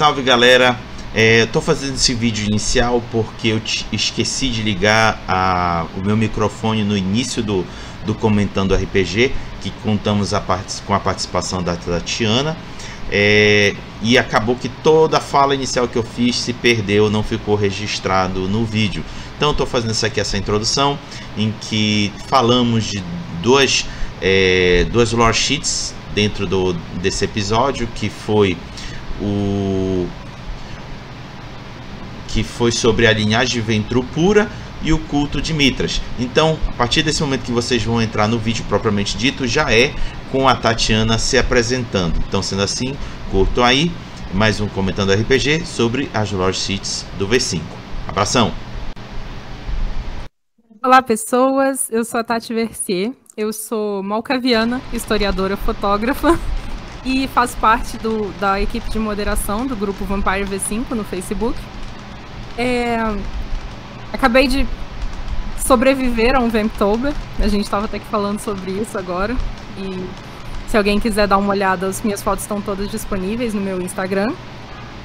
Salve galera! É, fazendo esse vídeo inicial porque eu esqueci de ligar a, o meu microfone no início do, do Comentando RPG, que contamos a com a participação da Tatiana. É, e acabou que toda a fala inicial que eu fiz se perdeu, não ficou registrado no vídeo. Então estou fazendo isso aqui, essa introdução, em que falamos de duas, é, duas lore sheets dentro do, desse episódio, que foi o que foi sobre a linhagem de Ventru pura e o culto de Mitras. Então, a partir desse momento que vocês vão entrar no vídeo propriamente dito, já é com a Tatiana se apresentando. Então, sendo assim, curto aí mais um comentando RPG sobre as Lord Cities do V5. Abração. Olá, pessoas. Eu sou a Tati Versier. Eu sou malcaviana, historiadora, fotógrafa e faço parte do, da equipe de moderação do grupo Vampire V5 no Facebook. É, acabei de sobreviver a um Vamptober. A gente estava até que falando sobre isso agora. E se alguém quiser dar uma olhada, as minhas fotos estão todas disponíveis no meu Instagram.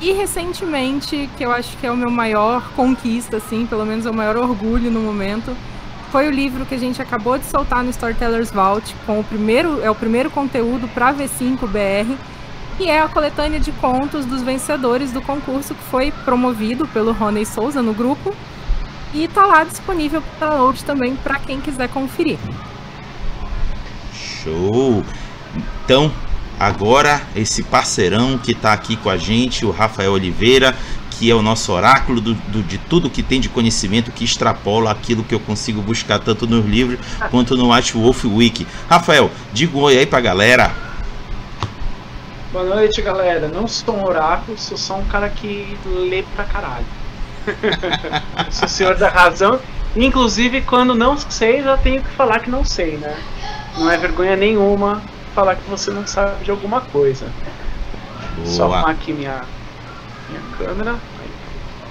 E recentemente, que eu acho que é o meu maior conquista, assim, pelo menos é o maior orgulho no momento, foi o livro que a gente acabou de soltar no Storytellers Vault, com o primeiro, é o primeiro conteúdo para V5 BR que é a coletânea de contos dos vencedores do concurso que foi promovido pelo Rony Souza no grupo. E está lá disponível para download também para quem quiser conferir. Show! Então, agora esse parceirão que está aqui com a gente, o Rafael Oliveira, que é o nosso oráculo do, do, de tudo que tem de conhecimento que extrapola aquilo que eu consigo buscar tanto nos livros quanto no White Wolf Wiki. Rafael, diga um oi aí pra galera. Boa noite, galera. Não sou um oráculo, sou só um cara que lê pra caralho. sou senhor da razão. Inclusive, quando não sei, já tenho que falar que não sei, né? Não é vergonha nenhuma falar que você não sabe de alguma coisa. Boa. Só arrumar aqui minha, minha câmera.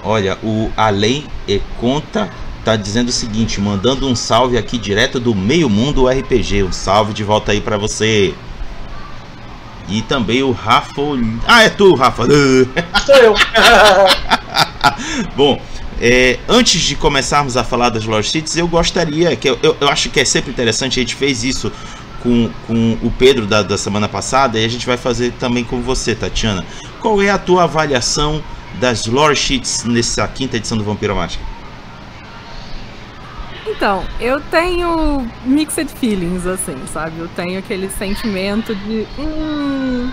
Olha, o Além e Conta tá dizendo o seguinte, mandando um salve aqui direto do Meio Mundo RPG. Um salve de volta aí para você. E também o Rafa. Ah, é tu, Rafa! Sou eu! Bom, é, antes de começarmos a falar das Lost Cities, eu gostaria, que eu, eu, eu, acho que é sempre interessante, a gente fez isso com, com o Pedro da, da semana passada e a gente vai fazer também com você, Tatiana. Qual é a tua avaliação das lore sheets nessa quinta edição do Vampiro Mágica? Então, eu tenho mixed feelings, assim, sabe? Eu tenho aquele sentimento de. Hum...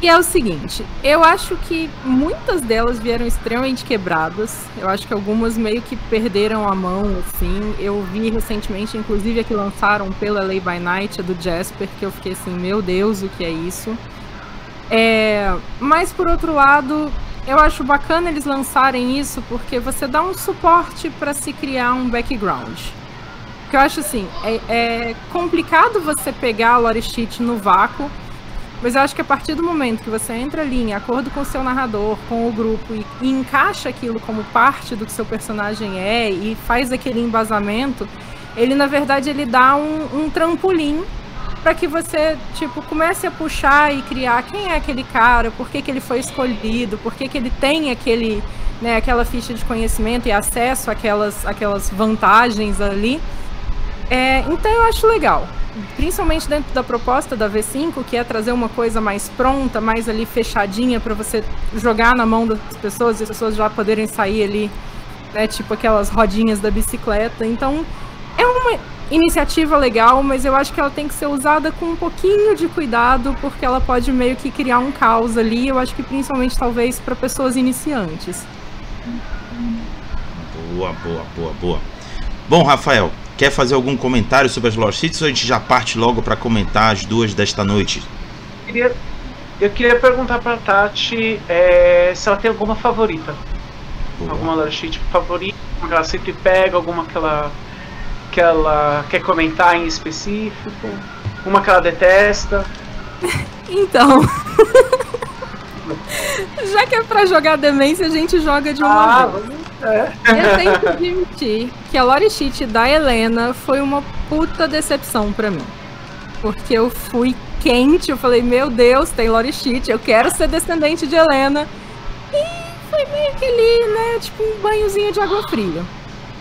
E é o seguinte, eu acho que muitas delas vieram extremamente quebradas. Eu acho que algumas meio que perderam a mão, assim. Eu vi recentemente, inclusive, a que lançaram pela Lay by Night, a do Jasper, que eu fiquei assim, meu Deus, o que é isso? É... Mas, por outro lado, eu acho bacana eles lançarem isso porque você dá um suporte para se criar um background. Que eu acho assim, é, é, complicado você pegar a lore sheet no vácuo, mas eu acho que a partir do momento que você entra ali em acordo com o seu narrador, com o grupo e, e encaixa aquilo como parte do que seu personagem é e faz aquele embasamento, ele na verdade ele dá um, um trampolim para que você, tipo, comece a puxar e criar quem é aquele cara, por que, que ele foi escolhido, por que, que ele tem aquele, né, aquela ficha de conhecimento e acesso àquelas, àquelas vantagens ali. É, então eu acho legal. Principalmente dentro da proposta da V5, que é trazer uma coisa mais pronta, mais ali fechadinha para você jogar na mão das pessoas e as pessoas já poderem sair ali, né, tipo aquelas rodinhas da bicicleta. Então, é uma iniciativa legal, mas eu acho que ela tem que ser usada com um pouquinho de cuidado, porque ela pode meio que criar um caos ali. Eu acho que principalmente talvez para pessoas iniciantes. Boa, boa, boa, boa. Bom, Rafael, quer fazer algum comentário sobre as Lost Cities ou a gente já parte logo para comentar as duas desta noite? Eu queria, eu queria perguntar para Tati é, se ela tem alguma favorita. Boa. Alguma Lost City favorita, que ela sempre pega, alguma que ela que ela quer comentar em específico? Uma que ela detesta? então. Já que é pra jogar demência, a gente joga de uma ah, vez. É. Eu tenho que admitir que a Lore Sheet da Helena foi uma puta decepção pra mim. Porque eu fui quente, eu falei, meu Deus, tem Lore Sheet, eu quero ser descendente de Helena. foi meio que ali, né? Tipo um banhozinho de água fria.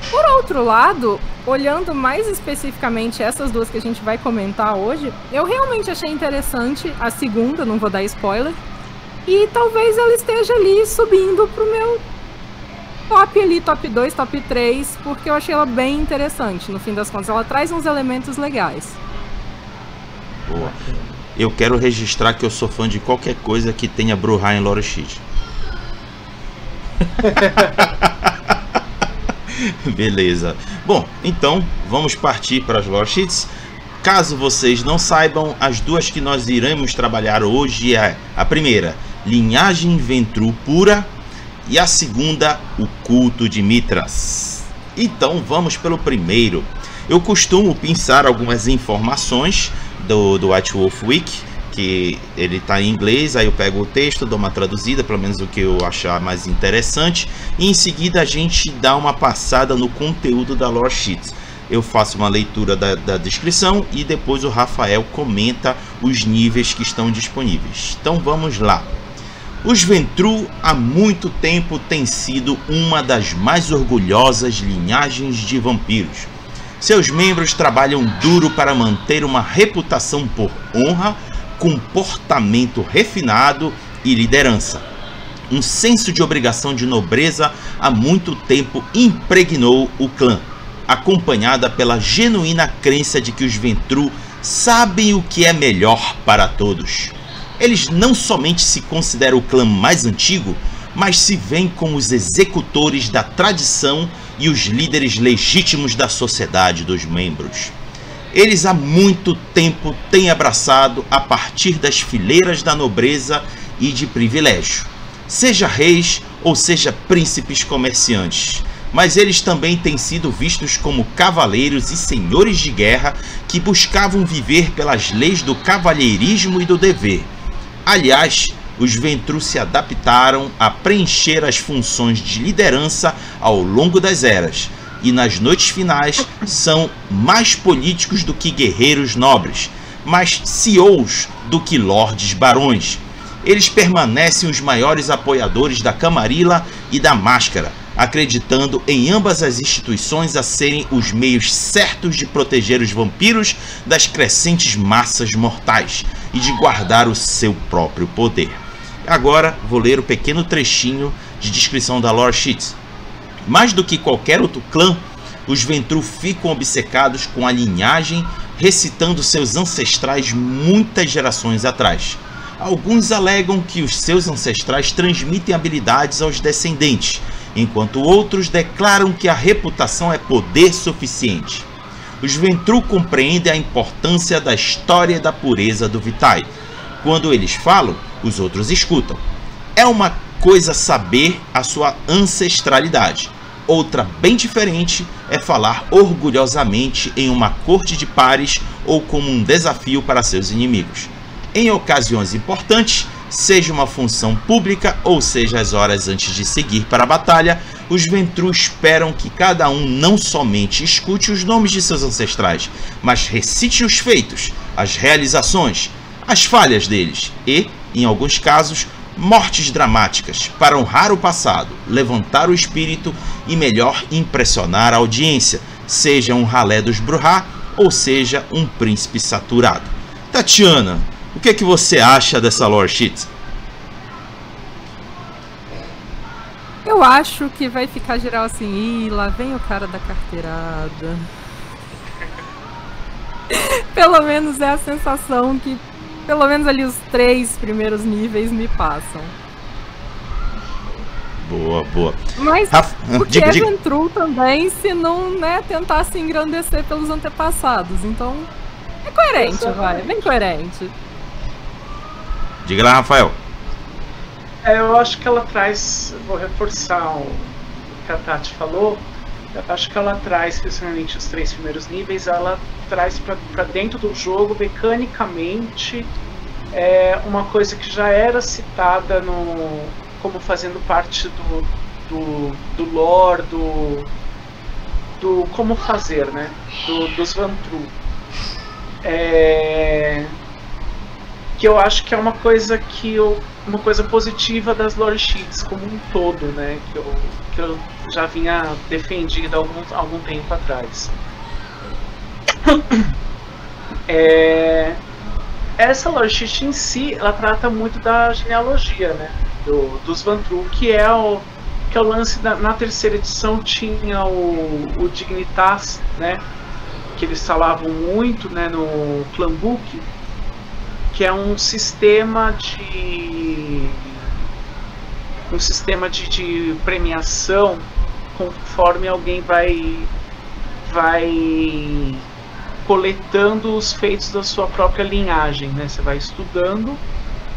Por outro lado, olhando mais especificamente essas duas que a gente vai comentar hoje, eu realmente achei interessante a segunda, não vou dar spoiler. E talvez ela esteja ali subindo pro meu top ali, top 2, top 3, porque eu achei ela bem interessante. No fim das contas, ela traz uns elementos legais. Boa. Eu quero registrar que eu sou fã de qualquer coisa que tenha Bruhá em Lore Sheet. Beleza. Bom, então vamos partir para as lore sheets. Caso vocês não saibam, as duas que nós iremos trabalhar hoje é a primeira, linhagem Ventru pura, e a segunda, o culto de Mitras. Então vamos pelo primeiro. Eu costumo pensar algumas informações do, do White Wolf Week que ele está em inglês, aí eu pego o texto, dou uma traduzida, pelo menos o que eu achar mais interessante, e em seguida a gente dá uma passada no conteúdo da lore sheet. Eu faço uma leitura da, da descrição e depois o Rafael comenta os níveis que estão disponíveis. Então vamos lá. Os Ventru há muito tempo têm sido uma das mais orgulhosas linhagens de vampiros. Seus membros trabalham duro para manter uma reputação por honra comportamento refinado e liderança. Um senso de obrigação de nobreza há muito tempo impregnou o clã, acompanhada pela genuína crença de que os Ventru sabem o que é melhor para todos. Eles não somente se consideram o clã mais antigo, mas se veem como os executores da tradição e os líderes legítimos da sociedade dos membros eles há muito tempo têm abraçado a partir das fileiras da nobreza e de privilégio, seja reis ou seja príncipes comerciantes. Mas eles também têm sido vistos como cavaleiros e senhores de guerra que buscavam viver pelas leis do cavalheirismo e do dever. Aliás, os Ventru se adaptaram a preencher as funções de liderança ao longo das eras, e nas noites finais são mais políticos do que guerreiros nobres, mais CEOs do que lordes barões. Eles permanecem os maiores apoiadores da Camarilla e da Máscara, acreditando em ambas as instituições a serem os meios certos de proteger os vampiros das crescentes massas mortais e de guardar o seu próprio poder. Agora vou ler o pequeno trechinho de descrição da Lore Sheets mais do que qualquer outro clã, os Ventru ficam obcecados com a linhagem, recitando seus ancestrais muitas gerações atrás. Alguns alegam que os seus ancestrais transmitem habilidades aos descendentes, enquanto outros declaram que a reputação é poder suficiente. Os Ventru compreendem a importância da história e da pureza do Vitae. Quando eles falam, os outros escutam. É uma coisa saber a sua ancestralidade. Outra bem diferente é falar orgulhosamente em uma corte de pares ou como um desafio para seus inimigos. Em ocasiões importantes, seja uma função pública ou seja as horas antes de seguir para a batalha, os Ventru esperam que cada um não somente escute os nomes de seus ancestrais, mas recite os feitos, as realizações, as falhas deles e, em alguns casos, mortes dramáticas para honrar o passado, levantar o espírito e melhor impressionar a audiência, seja um ralé dos Bruhá ou seja um príncipe saturado. Tatiana, o que é que você acha dessa lore sheet? Eu acho que vai ficar geral assim, Ih, lá vem o cara da carteirada. Pelo menos é a sensação que pelo menos ali os três primeiros níveis me passam. Boa, boa. Mas Rafa, o que é Ventru também se não né, tentar se engrandecer pelos antepassados. Então, é coerente, vai. Bem coerente. Diga lá, Rafael. É, eu acho que ela traz. Vou reforçar o que a Tati falou. Acho que ela traz, especialmente os três primeiros níveis, ela traz para dentro do jogo, mecanicamente, é uma coisa que já era citada no, como fazendo parte do, do, do lore, do, do como fazer, né? Do, dos Vantru. É, que eu acho que é uma coisa que eu, uma coisa positiva das lore sheets como um todo, né? Que eu, que eu já vinha defendido há algum, algum tempo atrás. É, essa lore sheet em si, ela trata muito da genealogia, né? Do, dos Vantru, que é o que é o lance da, na terceira edição tinha o, o Dignitas, né? Que eles falavam muito, né? No Clanbook, que é um sistema de um sistema de, de premiação conforme alguém vai vai coletando os feitos da sua própria linhagem, né? Você vai estudando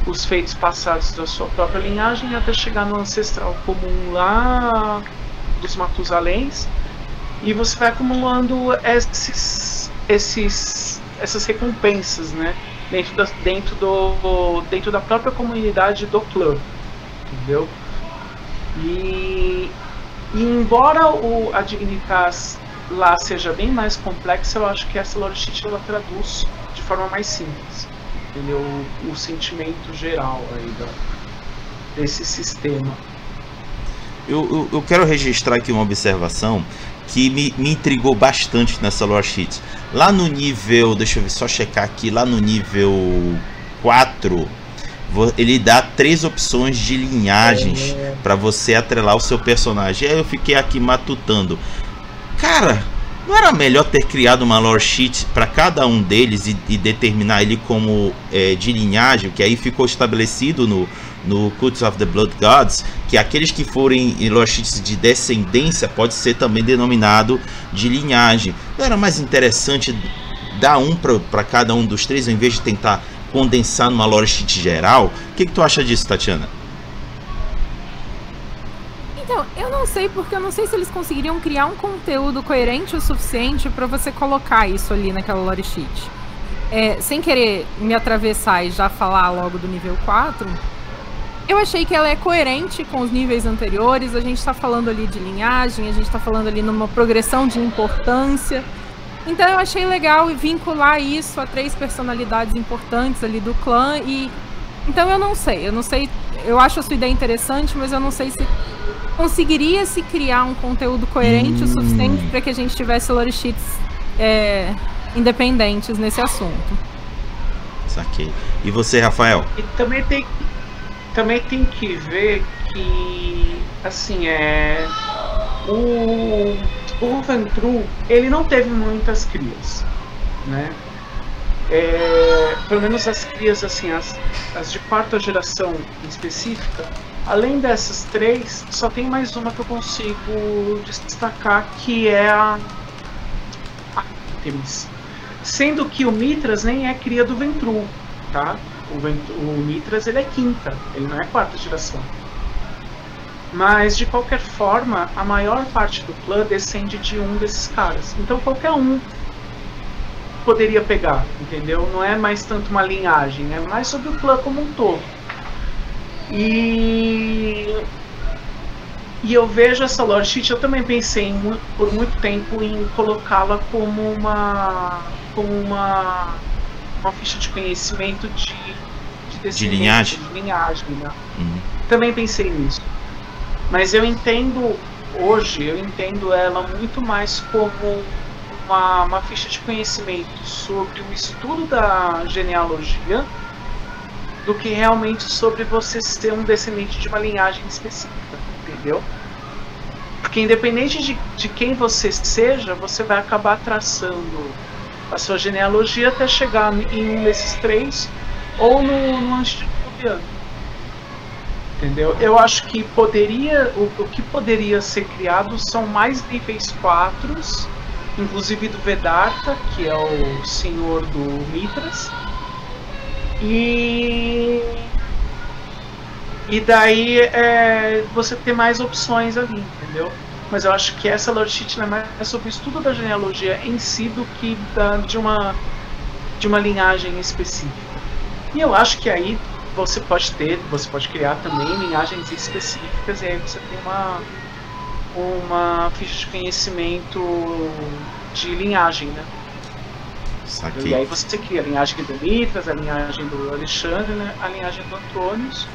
os feitos passados da sua própria linhagem até chegar no ancestral comum lá dos Matusaléns e você vai acumulando esses, esses, essas recompensas, né? Dentro da, dentro, do, dentro da própria comunidade do clã, entendeu? E, e embora o, a Dignitas lá seja bem mais complexa, eu acho que essa lore sheet ela traduz de forma mais simples, entendeu? O, o sentimento geral aí da, desse sistema. Eu, eu, eu, quero registrar aqui uma observação que me, me intrigou bastante nessa lore sheet. Lá no nível, deixa eu ver, só checar aqui, lá no nível 4, ele dá três opções de linhagens é. para você atrelar o seu personagem. Aí eu fiquei aqui matutando. Cara, não era melhor ter criado uma lore sheet para cada um deles e, e determinar ele como é, de linhagem, que aí ficou estabelecido no, no of the Blood Gods, que aqueles que forem Elochites de descendência pode ser também denominado de linhagem. Não era mais interessante dar um para cada um dos três, em vez de tentar condensar numa Loreshit geral? O que, que tu acha disso, Tatiana? Então, eu não sei porque eu não sei se eles conseguiriam criar um conteúdo coerente o suficiente para você colocar isso ali naquela lore sheet. É, sem querer me atravessar e já falar logo do nível 4, eu achei que ela é coerente com os níveis anteriores. A gente está falando ali de linhagem, a gente está falando ali numa progressão de importância. Então eu achei legal vincular isso a três personalidades importantes ali do clã e então eu não sei, eu não sei, eu acho a sua ideia interessante, mas eu não sei se conseguiria se criar um conteúdo coerente hum. o suficiente para que a gente tivesse lore sheets é, independentes nesse assunto. Saquei. E você, Rafael? E também tem também tem que ver que assim é o o Ventru ele não teve muitas crias, né? É, pelo menos as crias assim as, as de quarta geração em específica além dessas três só tem mais uma que eu consigo destacar que é a Artemis sendo que o Mitras nem é cria do Ventru tá o, o Mitras ele é quinta, ele não é quarta geração. Mas de qualquer forma, a maior parte do clã descende de um desses caras. Então qualquer um poderia pegar, entendeu? Não é mais tanto uma linhagem, é mais sobre o clã como um todo. E e eu vejo essa lore sheet, eu também pensei em, por muito tempo em colocá-la como uma como uma uma ficha de conhecimento de, de, de linhagem. De linhagem né? Uhum. Também pensei nisso. Mas eu entendo, hoje, eu entendo ela muito mais como uma, uma ficha de conhecimento sobre o estudo da genealogia do que realmente sobre você ser um descendente de uma linhagem específica, entendeu? Porque independente de, de quem você seja, você vai acabar traçando a sua genealogia até chegar em um desses três ou no, no antediluviano. Entendeu? Eu acho que poderia, o, o que poderia ser criado são mais níveis 4, inclusive do Vedanta, que é o senhor do Mitras. E e daí é, você ter mais opções ali, entendeu? mas eu acho que essa lore é mais sobre o estudo da genealogia em si do que da, de uma de uma linhagem específica. E eu acho que aí você pode ter, você pode criar também linhagens específicas e aí você tem uma uma ficha de conhecimento de linhagem, né? Saquei. E aí você cria a linhagem do Mitras, a linhagem do Alexandre, né, a linhagem do Antônios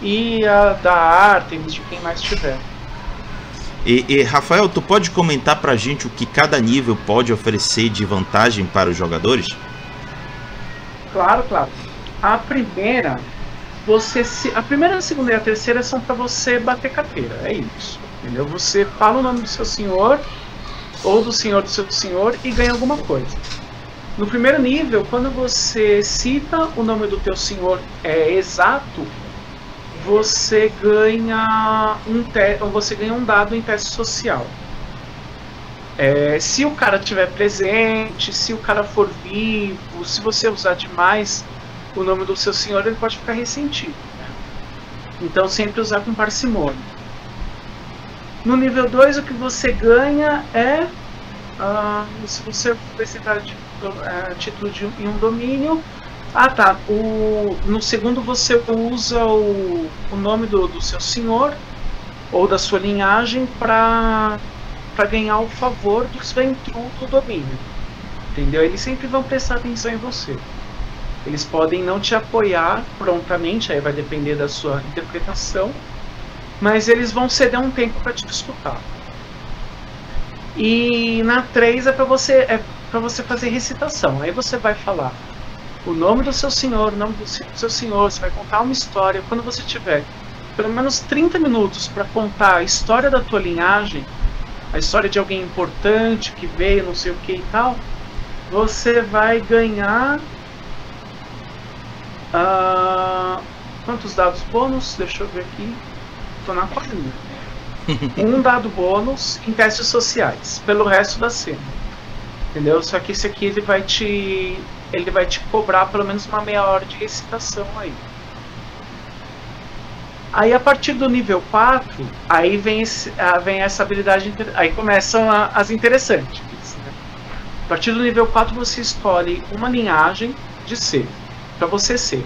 e a da Artemis, de quem mais tiver. E, e, Rafael, tu pode comentar pra gente o que cada nível pode oferecer de vantagem para os jogadores? Claro, claro. A primeira, você se, a primeira, a segunda e a terceira são para você bater carteira, é isso. Entendeu? Você fala o nome do seu senhor ou do senhor do seu senhor e ganha alguma coisa. No primeiro nível, quando você cita o nome do teu senhor é exato, você ganha um você ganha um dado em teste social. É, se o cara tiver presente, se o cara for vivo, se você usar demais o nome do seu senhor, ele pode ficar ressentido. Né? Então sempre usar com parcimônia. No nível 2 o que você ganha é uh, se você precisar de uh, título de, em um domínio. Ah tá. O, no segundo você usa o, o nome do, do seu senhor ou da sua linhagem para para ganhar o favor dos Ventru do domínio. Entendeu? Eles sempre vão prestar atenção em você. Eles podem não te apoiar prontamente, aí vai depender da sua interpretação, mas eles vão ceder um tempo para te escutar. E na 3 é para você é para você fazer recitação. Aí você vai falar o nome do seu senhor, o nome do seu senhor, você vai contar uma história. Quando você tiver pelo menos 30 minutos para contar a história da tua linhagem, a história de alguém importante que veio, não sei o que e tal, você vai ganhar uh, quantos dados bônus? Deixa eu ver aqui. Tô na quadrinha. um dado bônus em testes sociais, pelo resto da cena. Entendeu? Só que esse aqui ele vai te. Ele vai te cobrar pelo menos uma meia hora de recitação aí. Aí a partir do nível 4, aí vem, esse, vem essa habilidade. Aí começam a, as interessantes. Né? A partir do nível 4 você escolhe uma linhagem de ser. Para você ser.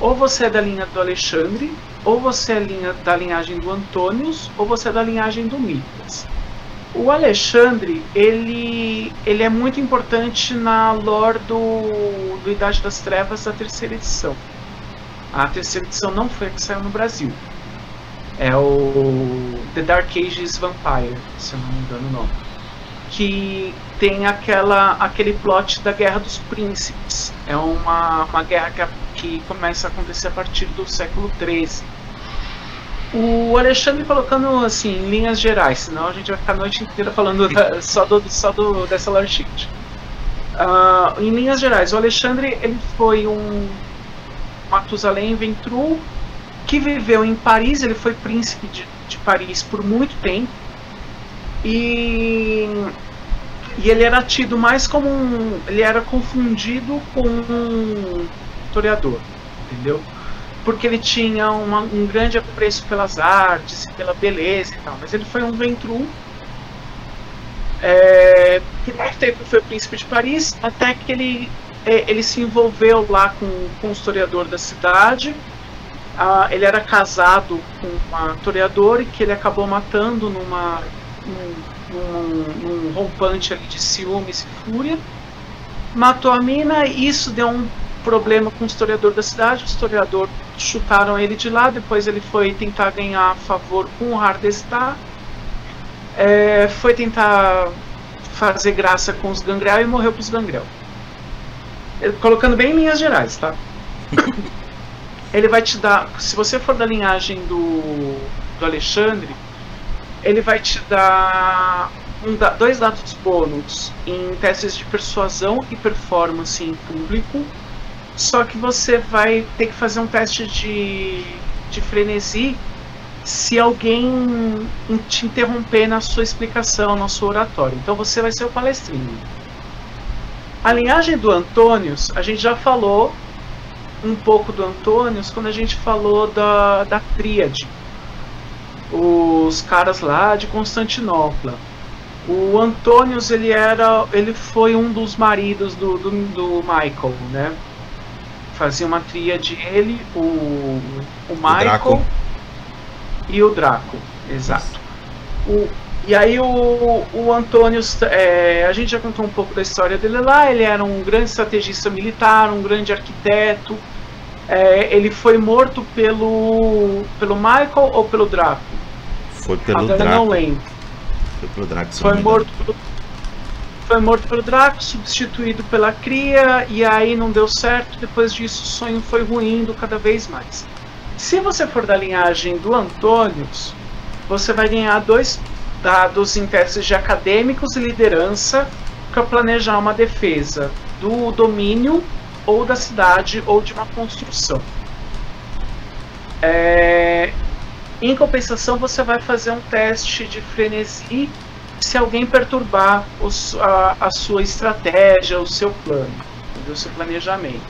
Ou você é da linha do Alexandre, ou você é linha, da linhagem do Antônios, ou você é da linhagem do Mitras. O Alexandre, ele, ele é muito importante na lore do, do Idade das Trevas da terceira edição. A terceira edição não foi a que saiu no Brasil. É o The Dark Ages Vampire, se eu não me engano o nome. Que tem aquela, aquele plot da Guerra dos Príncipes. É uma, uma guerra que, que começa a acontecer a partir do século XIII o Alexandre colocando assim, em linhas gerais, senão a gente vai ficar a noite inteira falando da, só, do, só do, dessa lore sheet. Uh, em linhas gerais, o Alexandre ele foi um Matusalém Ventru que viveu em Paris, ele foi príncipe de, de Paris por muito tempo. E, e ele era tido mais como um. Ele era confundido com um historiador, entendeu? porque ele tinha uma, um grande apreço pelas artes, pela beleza e tal. Mas ele foi um ventru é, por muito tempo foi príncipe de Paris, até que ele, é, ele se envolveu lá com, com um historiador da cidade. Ah, ele era casado com uma toreadora e que ele acabou matando numa, num, num, num rompante de ciúmes e fúria. Matou a mina e isso deu um problema com o historiador da cidade. O historiador chutaram ele de lá, depois ele foi tentar ganhar favor com o Hardestar, é, foi tentar fazer graça com os Gangrel e morreu pros Gangrel. Colocando bem em linhas gerais, tá? ele vai te dar, se você for da linhagem do, do Alexandre, ele vai te dar um, dois dados bônus em testes de persuasão e performance em público só que você vai ter que fazer um teste de, de frenesi se alguém te interromper na sua explicação, na sua oratória. Então você vai ser o palestrinho. A linhagem do Antônios, a gente já falou um pouco do Antônios quando a gente falou da, da tríade. Os caras lá de Constantinopla. O Antônios ele era, ele foi um dos maridos do, do, do Michael, né? Fazia uma tríade ele, o, o Michael o e o Draco. Exato. O, E aí o, o Antônio, é, a gente já contou um pouco da história dele lá, ele era um grande estrategista militar, um grande arquiteto. É, ele foi morto pelo, pelo Michael ou pelo Draco? Foi pelo Agora Draco. não lembro. Foi pelo Draco. Foi morto pelo, foi morto pelo Draco, substituído pela Cria, e aí não deu certo. Depois disso, o sonho foi ruindo cada vez mais. Se você for da linhagem do Antônios, você vai ganhar dois dados em testes de acadêmicos e liderança para planejar uma defesa do domínio ou da cidade ou de uma construção. É, Em compensação, você vai fazer um teste de frenesi se alguém perturbar os- a, a sua estratégia, o seu plano, o seu planejamento.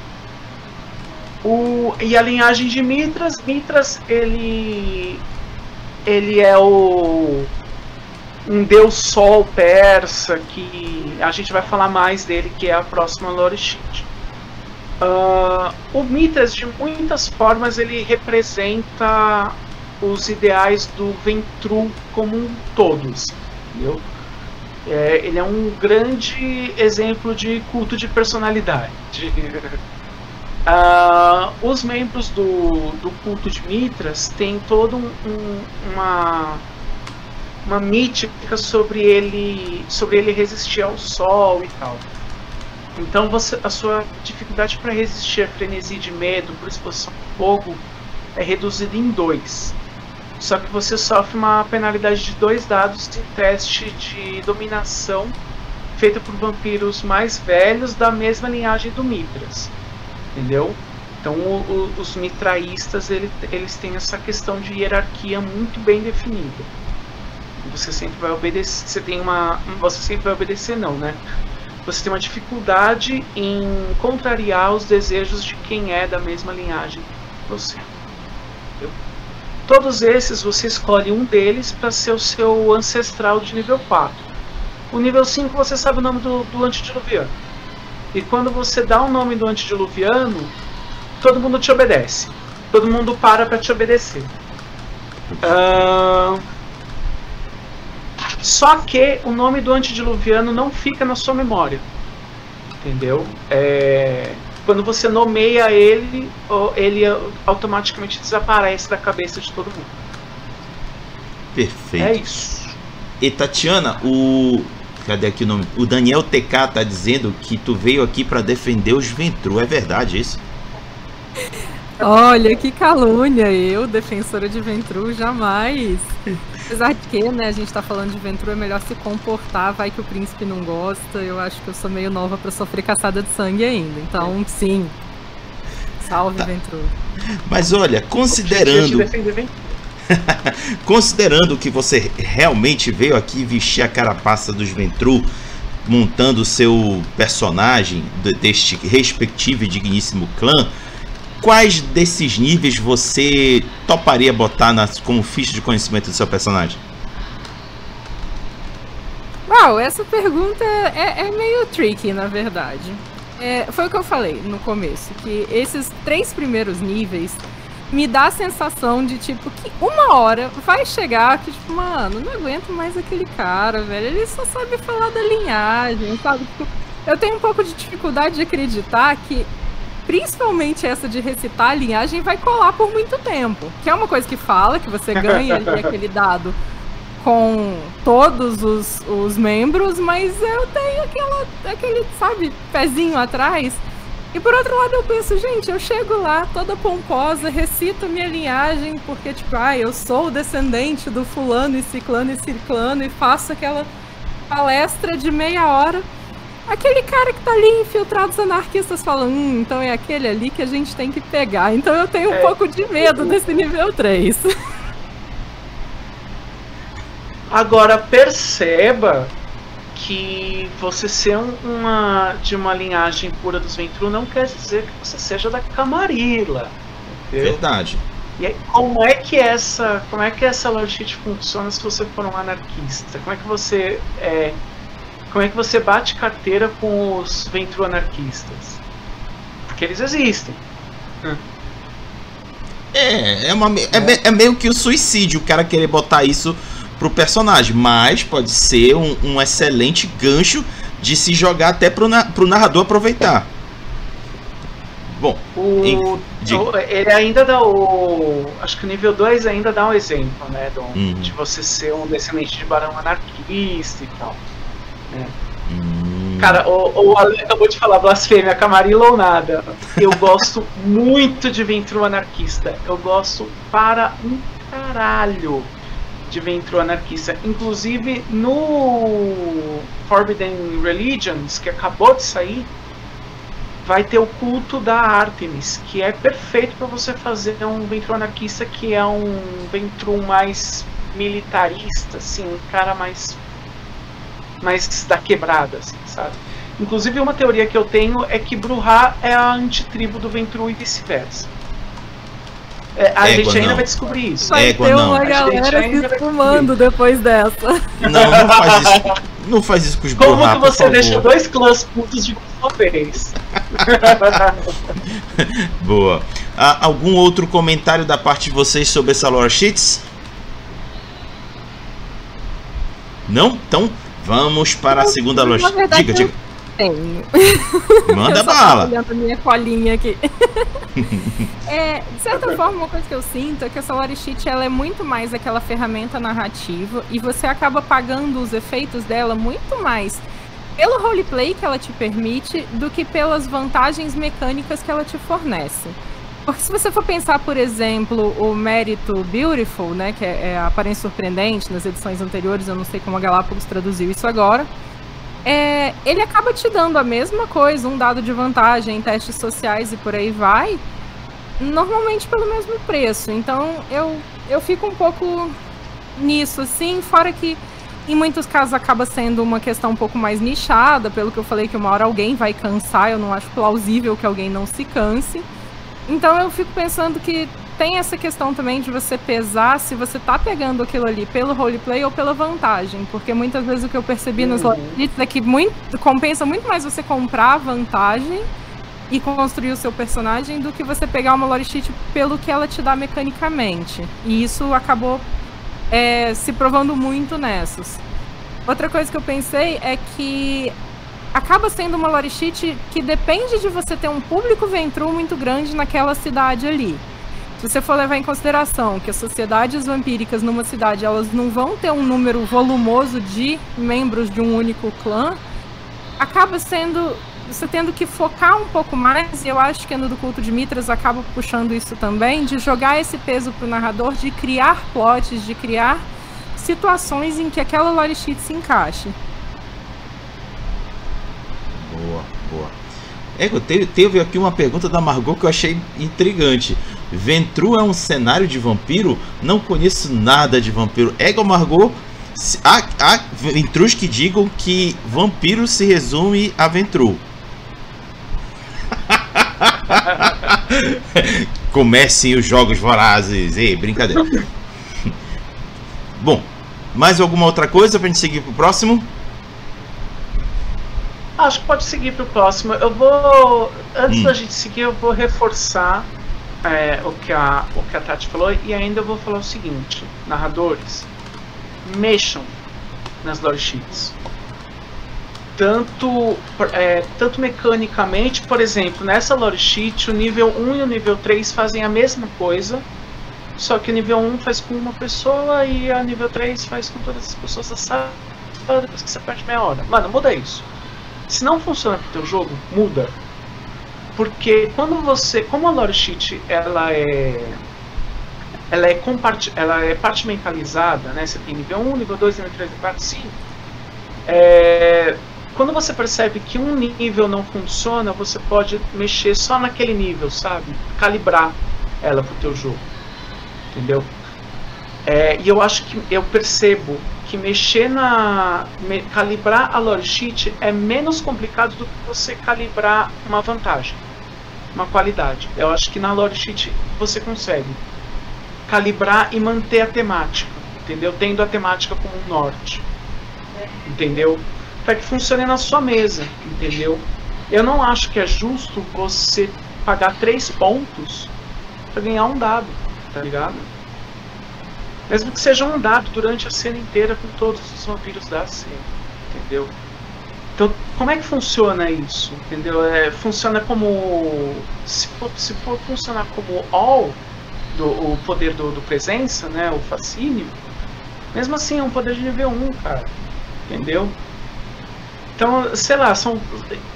O, e a linhagem de Mitras, Mitras ele ele é o um deus sol persa que a gente vai falar mais dele que é a próxima lore sheet. Ah, o Mitras de muitas formas ele representa os ideais do Ventru como um todos, entendeu? É, ele é um grande exemplo de culto de personalidade. Ah, os membros do, do culto de Mitras têm todo um, um- uma uma mítica sobre ele sobre ele resistir ao sol e tal. Então você, a sua dificuldade para resistir a frenesi de medo por exposição ao fogo é reduzida em dois. Só que você sofre uma penalidade de dois dados em teste de dominação feito por vampiros mais velhos da mesma linhagem do Mitras. Entendeu? Então o- o- os mitraístas ele- eles têm essa questão de hierarquia muito bem definida. Você sempre vai obedecer. Você tem uma. Você sempre vai obedecer não, né? Você tem uma dificuldade em contrariar os desejos de quem é da mesma linhagem que você. Todos esses você escolhe um deles para ser o seu ancestral de nível 4. O nível 5 você sabe o nome do, do antediluviano. E quando você dá o nome do antediluviano, todo mundo te obedece. Todo mundo para para te obedecer. Ahn, Só que o nome do antediluviano não fica na sua memória. Entendeu? É, Quando você nomeia ele, ele automaticamente desaparece da cabeça de todo mundo. Perfeito. É isso. E Tatiana, o. Cadê aqui o nome? O Daniel TK tá dizendo que tu veio aqui pra defender os Ventru. É verdade isso? Olha que calúnia, eu, defensora de Ventru, jamais. Apesar de que, né, a gente tá falando de Ventru, é melhor se comportar, vai que o príncipe não gosta. Eu acho que eu sou meio nova pra sofrer caçada de sangue ainda. Então, sim. Salve, Ventru. Mas olha, considerando. Considerando que você realmente veio aqui vestir a carapaça dos Ventru, montando o seu personagem de- deste respectivo e digníssimo clã, quais desses níveis você toparia botar como ficha de conhecimento do seu personagem? Uau, essa pergunta é, é meio tricky, na verdade. É, foi o que eu falei no começo, que esses três primeiros níveis me dá a sensação de, tipo, que uma hora vai chegar que, tipo, mano, não aguento mais aquele cara, velho. Ele só sabe falar da linhagem, sabe? Tipo, eu tenho um pouco de dificuldade de acreditar que, principalmente essa de recitar a linhagem, vai colar por muito tempo. Que é uma coisa que fala, que você ganha ali aquele dado com todos os, os membros, mas eu tenho aquela, aquele, sabe, pezinho atrás. E por outro lado eu penso, gente, eu chego lá toda pomposa, recito minha linhagem, porque tipo, ah, eu sou o descendente do fulano e ciclano e ciclano e faço aquela palestra de meia hora. Aquele cara que tá ali infiltrado os anarquistas falam, hum, então é aquele ali que a gente tem que pegar. Então eu tenho um É. pouco de medo desse nível 3. Agora perceba que você ser um- uma de uma linhagem pura dos Ventru não quer dizer que você seja da Camarilla. Entendeu? Verdade. E aí, como é que essa, como é que essa sheet funciona se você for um anarquista? Como é que você é, como é que você bate carteira com os Ventru anarquistas? Porque eles existem. É, é, uma, é, é meio que o suicídio o cara querer botar isso pro personagem, mas pode ser um, um excelente gancho de se jogar até pro, na, pro narrador aproveitar. Bom, o, em, o, ele ainda dá o. Acho que o nível 2 ainda dá um exemplo, né? Do, Uhum. De você ser um descendente de barão anarquista e tal. Hum, Cara, o, o Ale acabou de falar blasfêmia, Camarilla ou nada. Eu gosto muito de Ventru anarquista. Eu gosto para um caralho de Ventru anarquista. Inclusive no Forbidden Religions, que acabou de sair, vai ter o culto da Artemis, que é perfeito para você fazer um Ventru anarquista que é um Ventru mais militarista, assim, um cara mais mais da quebrada, assim, sabe? Inclusive uma teoria que eu tenho é que Bruhá é a antitribo do Ventru e vice-versa. É, a Égua, gente ainda não. vai descobrir isso. Vai Égua, ter não. uma A gente galera se fumando depois dessa. não, não faz isso. Não faz isso com os Como Bruhá, que você deixa dois clãs putos de uma vez? Boa. Ah, algum outro comentário da parte de vocês sobre essa lore sheets? Não? Então vamos para a segunda sheet. verdade, Diga, eu- diga. Tenho. Manda eu bala. olhando a minha colinha aqui. é, de certa forma, uma coisa que eu sinto é que essa Lore Sheet ela é muito mais aquela ferramenta narrativa e você acaba pagando os efeitos dela muito mais pelo roleplay que ela te permite do que pelas vantagens mecânicas que ela te fornece. Porque se você for pensar, por exemplo, o mérito Beautiful, né, que é, é aparência surpreendente nas edições anteriores, eu não sei como a Galápagos traduziu isso agora, é, ele acaba te dando a mesma coisa, um dado de vantagem em testes sociais e por aí vai, normalmente pelo mesmo preço. Então eu, eu fico um pouco nisso, assim, fora que em muitos casos acaba sendo uma questão um pouco mais nichada, pelo que eu falei que uma hora alguém vai cansar, eu não acho plausível que alguém não se canse. Então eu fico pensando que tem essa questão também de você pesar se você tá pegando aquilo ali pelo roleplay ou pela vantagem. Porque muitas vezes o que eu percebi nos Uhum. Lords é que muito, compensa muito mais você comprar a vantagem e construir o seu personagem do que você pegar uma lore sheet pelo que ela te dá mecanicamente. E isso acabou é, se provando muito nessas. Outra coisa que eu pensei é que acaba sendo uma lore que depende de você ter um público ventru muito grande naquela cidade ali. Se você for levar em consideração que as sociedades vampíricas numa cidade elas não vão ter um número volumoso de membros de um único clã, acaba sendo você tendo que focar um pouco mais, e eu acho que no do culto de Mitras acaba puxando isso também, de jogar esse peso pro narrador, de criar plots, de criar situações em que aquela lore sheet se encaixe. Boa, boa. Ego, teve, teve aqui uma pergunta da Margot que eu achei intrigante. Ventru é um cenário de vampiro? Não conheço nada de vampiro. Ego, Margot, se- há, há Ventrus que digam que vampiro se resume a Ventru. Comecem os jogos vorazes. Ei, brincadeira. Bom, mais alguma outra coisa pra gente seguir pro próximo? Acho que pode seguir pro próximo. Eu vou. Antes Hum. da gente seguir, eu vou reforçar é, o, que a, o que a Tati falou e ainda eu vou falar o seguinte: narradores, mexam nas lore sheets. Tanto, é, tanto mecanicamente, por exemplo, nessa lore sheet, o nível 1 e o nível 3 fazem a mesma coisa, só que o nível 1 faz com uma pessoa e a nível 3 faz com todas as pessoas da sala depois que você perde meia hora. Mano, muda isso. Se não funciona pro teu jogo, muda. Porque quando você, como a lore sheet, ela é ela é compart, ela é compartimentalizada, né? Você tem nível 1, nível 2, nível 3, nível 4, 5. É, quando você percebe que um nível não funciona, você pode mexer só naquele nível, sabe? Calibrar ela pro teu jogo. Entendeu? É, e eu acho que eu percebo que mexer na. me- calibrar a lore sheet é menos complicado do que você calibrar uma vantagem, uma qualidade. Eu acho que na lore sheet você consegue calibrar e manter a temática, entendeu? Tendo a temática como um norte, entendeu? Para que funcione na sua mesa, entendeu? Eu não acho que é justo você pagar três pontos para ganhar um dado, tá ligado? Mesmo que seja um dado durante a cena inteira com todos os vampiros da cena, entendeu? Então, como é que funciona isso? Entendeu? É, funciona como. Se for, se for funcionar como all, do, o poder do, do, presença, né? O fascínio, mesmo assim é um poder de nível 1, cara. Entendeu? Então, sei lá, são.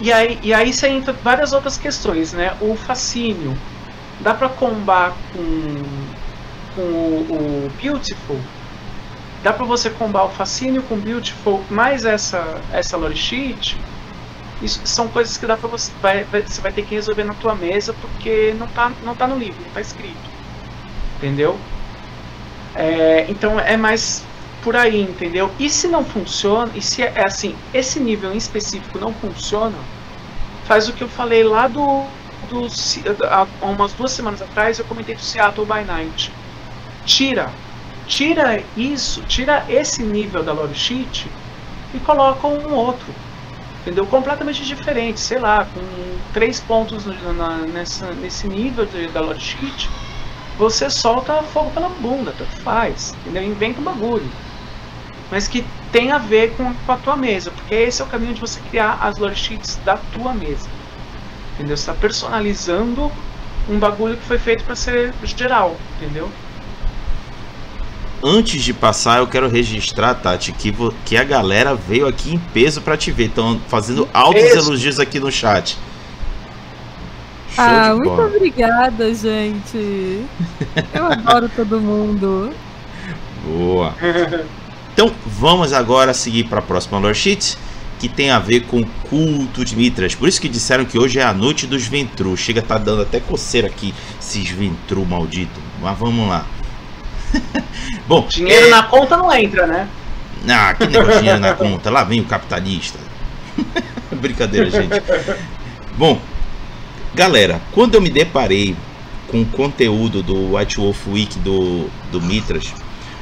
E aí, e aí você entra várias outras questões, né? O fascínio. Dá pra combar com, com o, o Beautiful dá para você combar o fascínio com beautiful mais essa essa lore sheet? Isso são coisas que dá para você vai, vai, você vai ter que resolver na tua mesa porque não tá não tá no livro não tá escrito. Entendeu? É, então é mais por aí entendeu? E se não funciona e se é, é assim esse nível em específico não funciona faz o que eu falei lá do, do há umas duas semanas atrás eu comentei do Seattle by Night tira tira isso, tira esse nível da lore sheet e coloca um outro, entendeu? Completamente diferente, sei lá, com três pontos na, nessa, nesse nível de, da lore sheet, você solta fogo pela bunda, tanto faz, entendeu? Inventa um bagulho, mas que tem a ver com, com a tua mesa, porque esse é o caminho de você criar as lore sheets da tua mesa, entendeu? Você está personalizando um bagulho que foi feito para ser geral, entendeu? Antes de passar, eu quero registrar, Tati, que, que a galera veio aqui em peso para te ver. Estão fazendo altos elogios aqui no chat. Show ah, muito obrigada, gente. Eu adoro todo mundo. Boa. Então, vamos agora seguir para a próxima lore sheet, que tem a ver com culto de Mitras. Por isso que disseram que hoje é a noite dos Ventru. Chega tá dando até coceira aqui, esses Ventru maldito. Mas vamos lá. Bom, dinheiro é... na conta não entra, né? Ah, que negócio de dinheiro na conta. Lá vem o capitalista. Brincadeira, gente. Bom, galera, quando eu me deparei com o conteúdo do White Wolf Week do, do Mitras,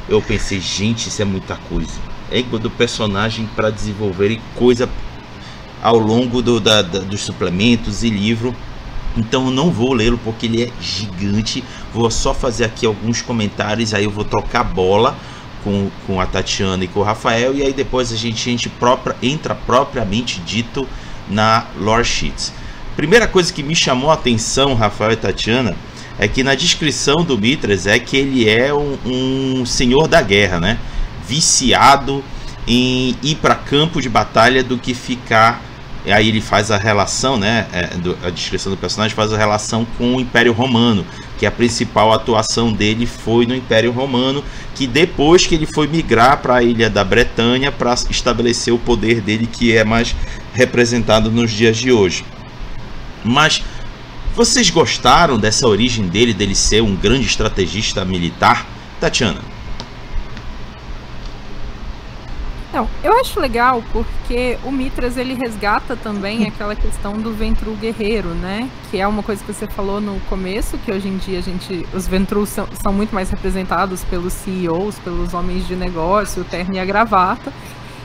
eu pensei, gente, isso é muita coisa. É do personagem para desenvolver coisa ao longo do, da, da, dos suplementos e livro. Então eu não vou lê-lo porque ele é gigante. Vou só fazer aqui alguns comentários, aí eu vou trocar bola com, com a Tatiana e com o Rafael, e aí depois a gente, a gente própria, entra propriamente dito na lore sheets. Primeira coisa que me chamou a atenção, Rafael e Tatiana, é que na descrição do Mitras é que ele é um, um senhor da guerra, né? Viciado em ir para campo de batalha do que ficar e aí ele faz a relação, né? É, a descrição do personagem faz a relação com o Império Romano, que a principal atuação dele foi no Império Romano, que depois que ele foi migrar para a ilha da Bretanha para estabelecer o poder dele, que é mais representado nos dias de hoje. Mas vocês gostaram dessa origem dele, dele ser um grande estrategista militar? Tatiana? Então, eu acho legal porque o Mitras ele resgata também aquela questão do Ventru guerreiro, né? Que é uma coisa que você falou no começo, que hoje em dia a gente, os Ventrus são, são muito mais representados pelos CEOs, pelos homens de negócio, o terno e a gravata.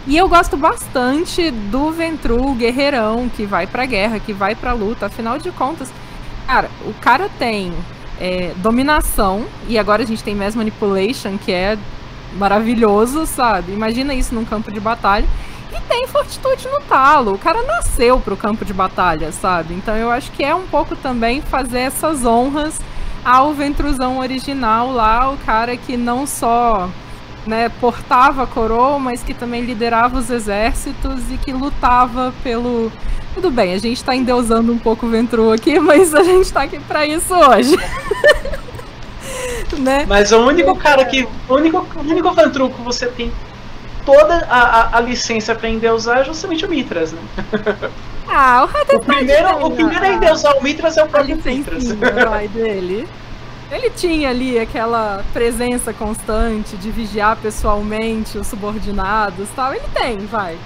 E eu gosto bastante do Ventru guerreirão que vai pra guerra, que vai pra luta. Afinal de contas, cara, o cara tem é, dominação, e agora a gente tem Mass Manipulation, que é maravilhoso, sabe? Imagina isso num campo de batalha. E tem fortitude no talo. O cara nasceu pro campo de batalha, sabe? Então eu acho que é um pouco também fazer essas honras ao Ventruzão original lá, o cara que não só né, portava a coroa, mas que também liderava os exércitos e que lutava pelo. Tudo bem, a gente tá endeusando um pouco o Ventru aqui, mas a gente tá aqui para isso hoje. né? Mas o único cara que. O único, o único vantruco que você tem toda a, a, a licença pra endeusar é justamente o Mitras, né? Ah, o Rato O primeiro, o primeiro a endeusar o Mitras é o próprio Mitras. Vai dele. Ele tinha ali aquela presença constante de vigiar pessoalmente os subordinados tal. Ele tem, vai.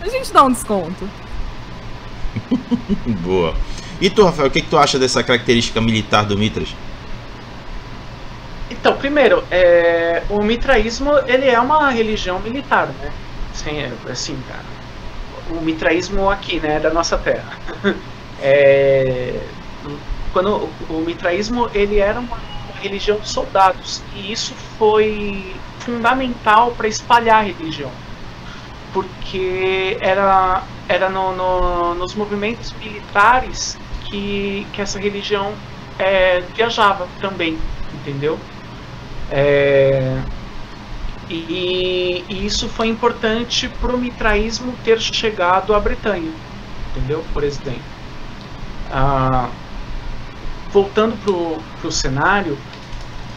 A gente dá um desconto. Boa. E tu, Rafael, o que, que tu acha dessa característica militar do Mitras? Então, primeiro, é, o mitraísmo ele é uma religião militar, né? Assim, assim cara, o mitraísmo aqui, né, da nossa terra. É, quando o, mitraísmo ele era uma religião de soldados. E isso foi fundamental para espalhar a religião. Porque era, era no, no, nos movimentos militares que, que essa religião é, viajava também, entendeu? É, e, e, isso foi importante para o mitraísmo ter chegado à Bretanha, entendeu? Por exemplo. Ah, voltando para o cenário,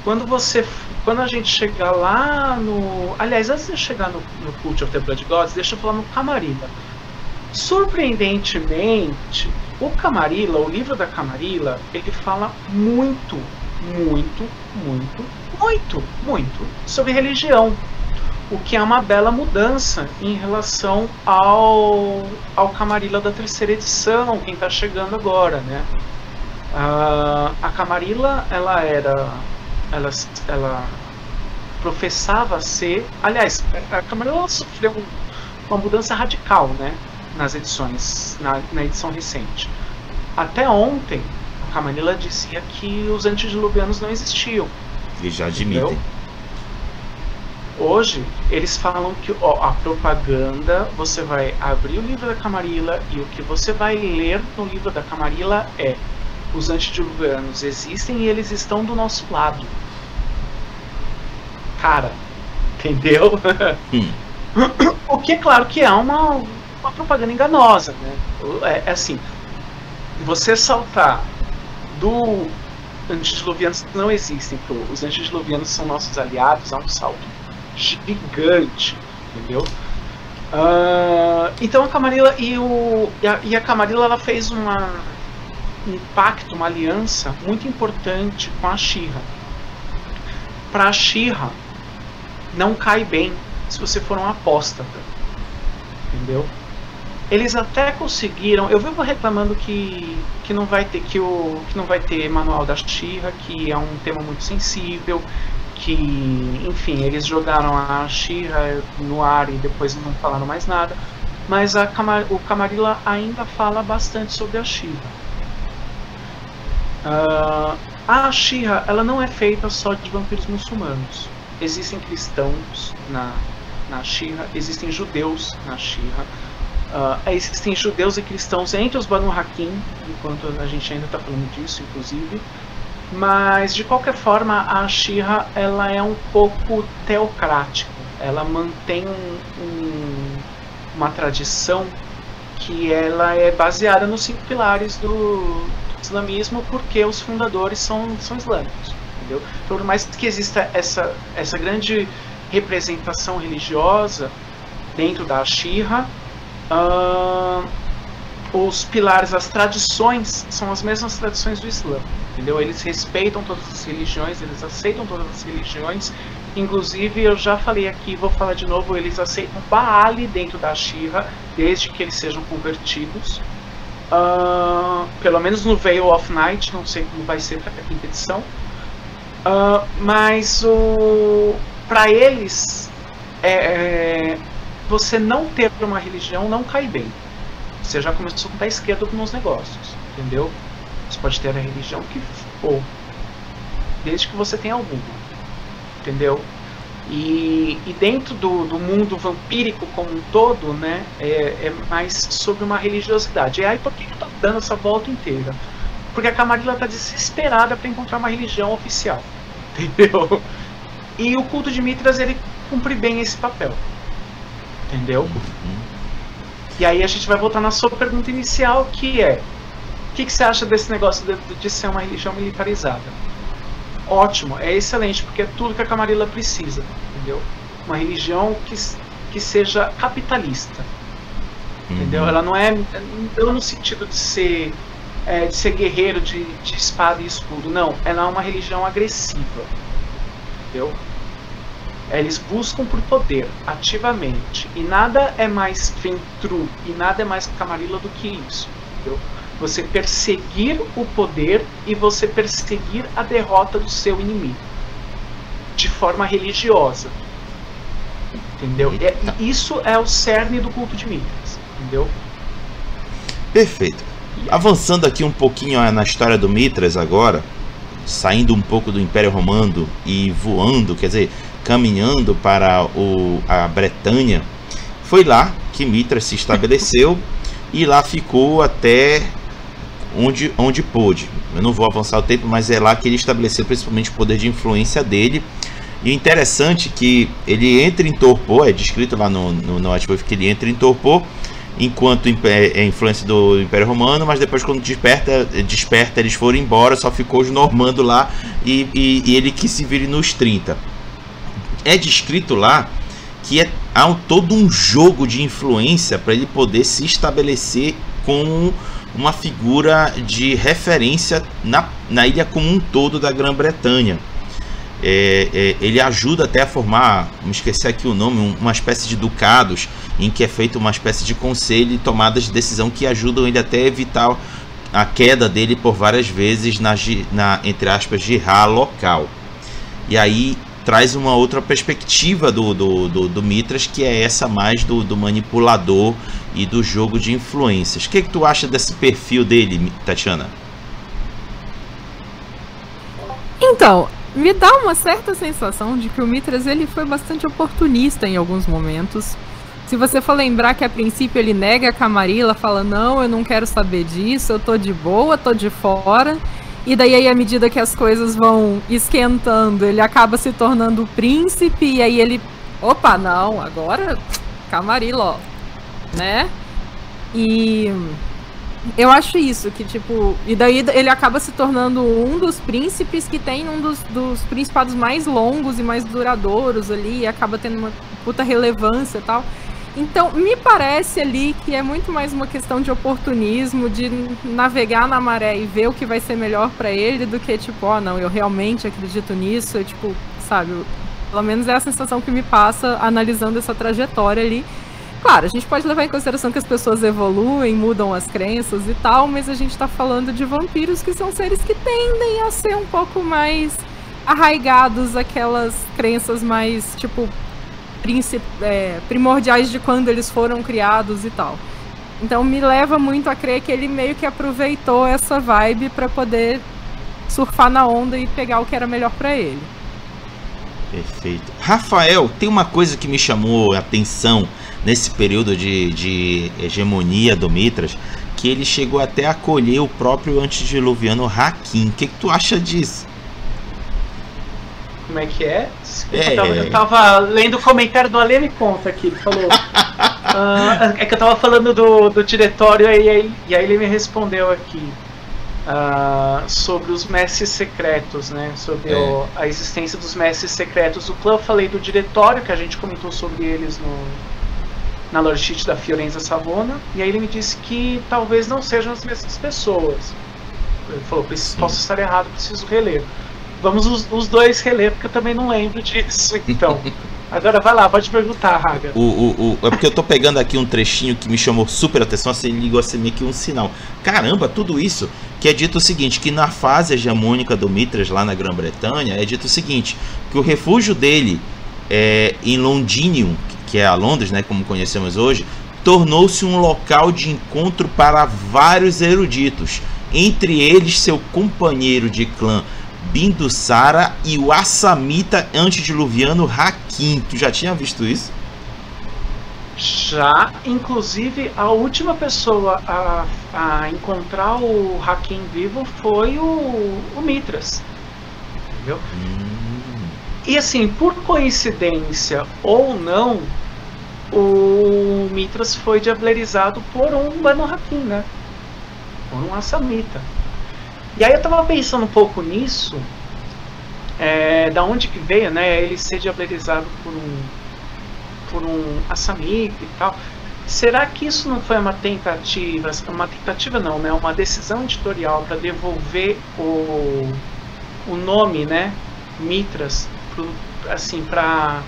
quando você quando a gente chegar lá no. Aliás, antes de chegar no, no Cult of the Blood Gods, deixa eu falar no Camarilla. Surpreendentemente, o Camarilla, o livro da Camarilla, ele fala muito, muito, muito, muito, muito sobre religião. O que é uma bela mudança em relação ao, ao Camarilla da terceira edição, quem está chegando agora, né? Uh, a Camarilla, ela era. Ela, ela professava ser. Aliás, a Camarilla sofreu uma mudança radical, né? Nas edições, na, na edição recente. Até ontem, a Camarilla dizia que os antediluvianos não existiam. Eles já admitem. Entendeu? Hoje, eles falam que ó, a propaganda, você vai abrir o livro da Camarilla e o que você vai ler no livro da Camarilla é os antediluvianos existem e eles estão do nosso lado. Cara, entendeu? Hum. o que é claro que é uma, uma propaganda enganosa, né? É, é assim, você saltar do antediluvianos não existem, pro, os antediluvianos são nossos aliados, é um salto gigante, entendeu? Uh, então a Camarilla e, o, e, a, e a Camarilla ela fez uma, um pacto, uma aliança muito importante com a Shira. Para a Shira não cai bem se você for um apóstata, entendeu? Eles até conseguiram. Eu vivo reclamando que, que não vai ter que o que não vai ter manual da Shira, que é um tema muito sensível, que enfim eles jogaram a Shira no ar e depois não falaram mais nada. Mas a o Camarilla ainda fala bastante sobre a Shira. Uh, a Shira ela não é feita só de vampiros muçulmanos. Existem cristãos na na Shira, existem judeus na Shira. Uh, existem judeus e cristãos entre os Banu Hakim, enquanto a gente ainda está falando disso, inclusive. Mas de qualquer forma, a Shira ela é um pouco teocrática. Ela mantém um, um, uma tradição que ela é baseada nos cinco pilares do, do islamismo, porque os fundadores são, são islâmicos. Entendeu? Então, por mais que exista essa, essa grande representação religiosa dentro da Shira, Uh, os pilares, as tradições são as mesmas tradições do Islã, entendeu? Eles respeitam todas as religiões, eles aceitam todas as religiões. Inclusive, eu já falei aqui, vou falar de novo, eles aceitam Baali dentro da Shira, desde que eles sejam convertidos. Uh, pelo menos no Veil of Night, não sei como vai ser para a quinta edição. Uh, mas o para eles é, é você não ter uma religião não cai bem. Você já começou com o pé esquerdo nos negócios, entendeu? Você pode ter a religião que for, desde que você tenha alguma, entendeu? E, e dentro do, do, mundo vampírico como um todo, né, é, é mais sobre uma religiosidade. E aí por que eu tô dando essa volta inteira? Porque a Camarilla está desesperada para encontrar uma religião oficial, entendeu? E o culto de Mitras ele cumpre bem esse papel. Entendeu? Uhum. E aí a gente vai voltar na sua pergunta inicial, que é: o que, que você acha desse negócio de, de, ser uma religião militarizada? Ótimo, é excelente, porque é tudo que a Camarilla precisa, entendeu? Uma religião que, que seja capitalista, uhum. entendeu? Ela não é, não no sentido de ser, é, de ser guerreiro de, de espada e escudo, não. Ela é uma religião agressiva, entendeu? Eles buscam por poder ativamente. E nada é mais ventru e nada é mais camarilla do que isso. Entendeu? Você perseguir o poder e você perseguir a derrota do seu inimigo. De forma religiosa. Entendeu? E isso é o cerne do culto de Mitras. Entendeu? Perfeito. Avançando aqui um pouquinho na história do Mitras agora, saindo um pouco do Império Romano e voando, quer dizer, caminhando para o, a Bretanha, foi lá que Mitra se estabeleceu e lá ficou até onde, onde pôde. Eu não vou avançar o tempo, mas é lá que ele estabeleceu principalmente o poder de influência dele. E interessante que ele entra em torpor, é descrito lá no, no, no que ele entra em torpor enquanto é influência do Império Romano, mas depois quando desperta, desperta eles foram embora, só ficou os normandos lá e, e, e ele que se vire nos 30. É descrito lá que é, há um, todo um jogo de influência para ele poder se estabelecer como uma figura de referência na, na ilha como um todo da Grã-Bretanha. É, é, ele ajuda até a formar, me esqueci aqui o nome, uma espécie de ducados, em que é feita uma espécie de conselho e tomadas de decisão que ajudam ele até a evitar a queda dele por várias vezes na, na entre aspas, girá local. E aí traz uma outra perspectiva do, do, do, do Mitras, que é essa mais do, do manipulador e do jogo de influências. O que, que tu acha desse perfil dele, Tatiana? Então, me dá uma certa sensação de que o Mitras ele foi bastante oportunista em alguns momentos. Se você for lembrar que a princípio ele nega a Camarilla, fala: Não, eu não quero saber disso, eu tô de boa, tô de fora. E daí, aí, à medida que as coisas vão esquentando, ele acaba se tornando o príncipe, e aí ele. Opa, não, agora Camarilla, ó. Né? E eu acho isso, que tipo. E daí ele acaba se tornando um dos príncipes que tem um dos, dos principados mais longos e mais duradouros ali, e acaba tendo uma puta relevância e tal. Então, me parece ali que é muito mais uma questão de oportunismo, de navegar na maré e ver o que vai ser melhor para ele, do que tipo, ó, oh, não, eu realmente acredito nisso, eu, tipo, sabe, pelo menos é a sensação que me passa analisando essa trajetória ali. Claro, a gente pode levar em consideração que as pessoas evoluem, mudam as crenças e tal, mas a gente tá falando de vampiros que são seres que tendem a ser um pouco mais arraigados aquelas crenças mais, tipo, é, primordiais de quando eles foram criados e tal. Então me leva muito a crer que ele meio que aproveitou essa vibe para poder surfar na onda e pegar o que era melhor para ele. Perfeito. Rafael, tem uma coisa que me chamou a atenção nesse período de, de hegemonia do Mitras, que ele chegou até a acolher o próprio antediluviano Hakim. O que, que tu acha disso? Como é que é? é... Eu, tava, eu tava lendo o comentário do Ale me conta aqui. Ele falou. uh, é que eu tava falando do, do diretório e aí, e aí ele me respondeu aqui. Uh, sobre os mestres secretos, né? Sobre é. o, a existência dos mestres secretos. O clã eu falei do diretório, que a gente comentou sobre eles no, na lore sheet da Fiorenza Savona, e aí ele me disse que talvez não sejam as mesmas pessoas. Ele falou, posso estar errado, preciso reler. Vamos os, os, dois reler, porque eu também não lembro disso, então. Agora vai lá, pode perguntar, Raga. O, o, o, é porque eu tô pegando aqui um trechinho que me chamou super atenção, assim, ligou assim meio que um sinal. Caramba, tudo isso que é dito o seguinte, que na fase hegemônica do Mitras lá na Grã-Bretanha, é dito o seguinte, que o refúgio dele é, em Londinium, que é a Londres, né, como conhecemos hoje, tornou-se um local de encontro para vários eruditos, entre eles seu companheiro de clã Bindusara e o assamita antediluviano Hakim. Tu já tinha visto isso? Já, inclusive a última pessoa a, a encontrar o Hakim vivo foi o, o Mitras. Entendeu? Hum. E assim, por coincidência ou não, o Mitras foi diablerizado por um Banu Hakim, né? Por um Assamita. E aí eu tava pensando um pouco nisso, é, da onde que veio, né? Ele ser diablerizado por um por um Assamita e tal. Será que isso não foi uma tentativa, uma tentativa não, né? Uma decisão editorial para devolver o, o nome, né? Mitras, pro, assim, para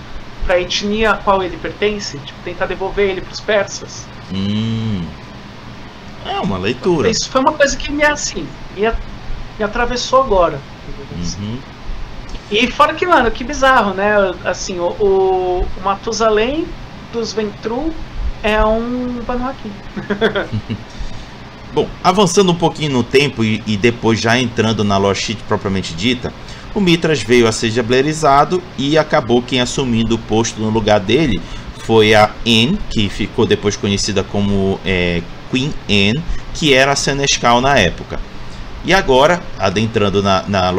para a etnia a qual ele pertence, tipo, tentar devolver ele para os persas. Hum. É uma leitura. Isso foi uma coisa que me assim, me, atravessou agora. Uhum. E fora que, mano, que bizarro, né? Assim, o, o, o Matusalém dos Ventru é um Banu Bom, avançando um pouquinho no tempo e, e depois já entrando na Lost propriamente dita, o Mitras veio a ser diablerizado e acabou quem assumindo o posto no lugar dele foi a Anne, que ficou depois conhecida como é, Queen Anne, que era a Senescal na época. E agora, adentrando na, na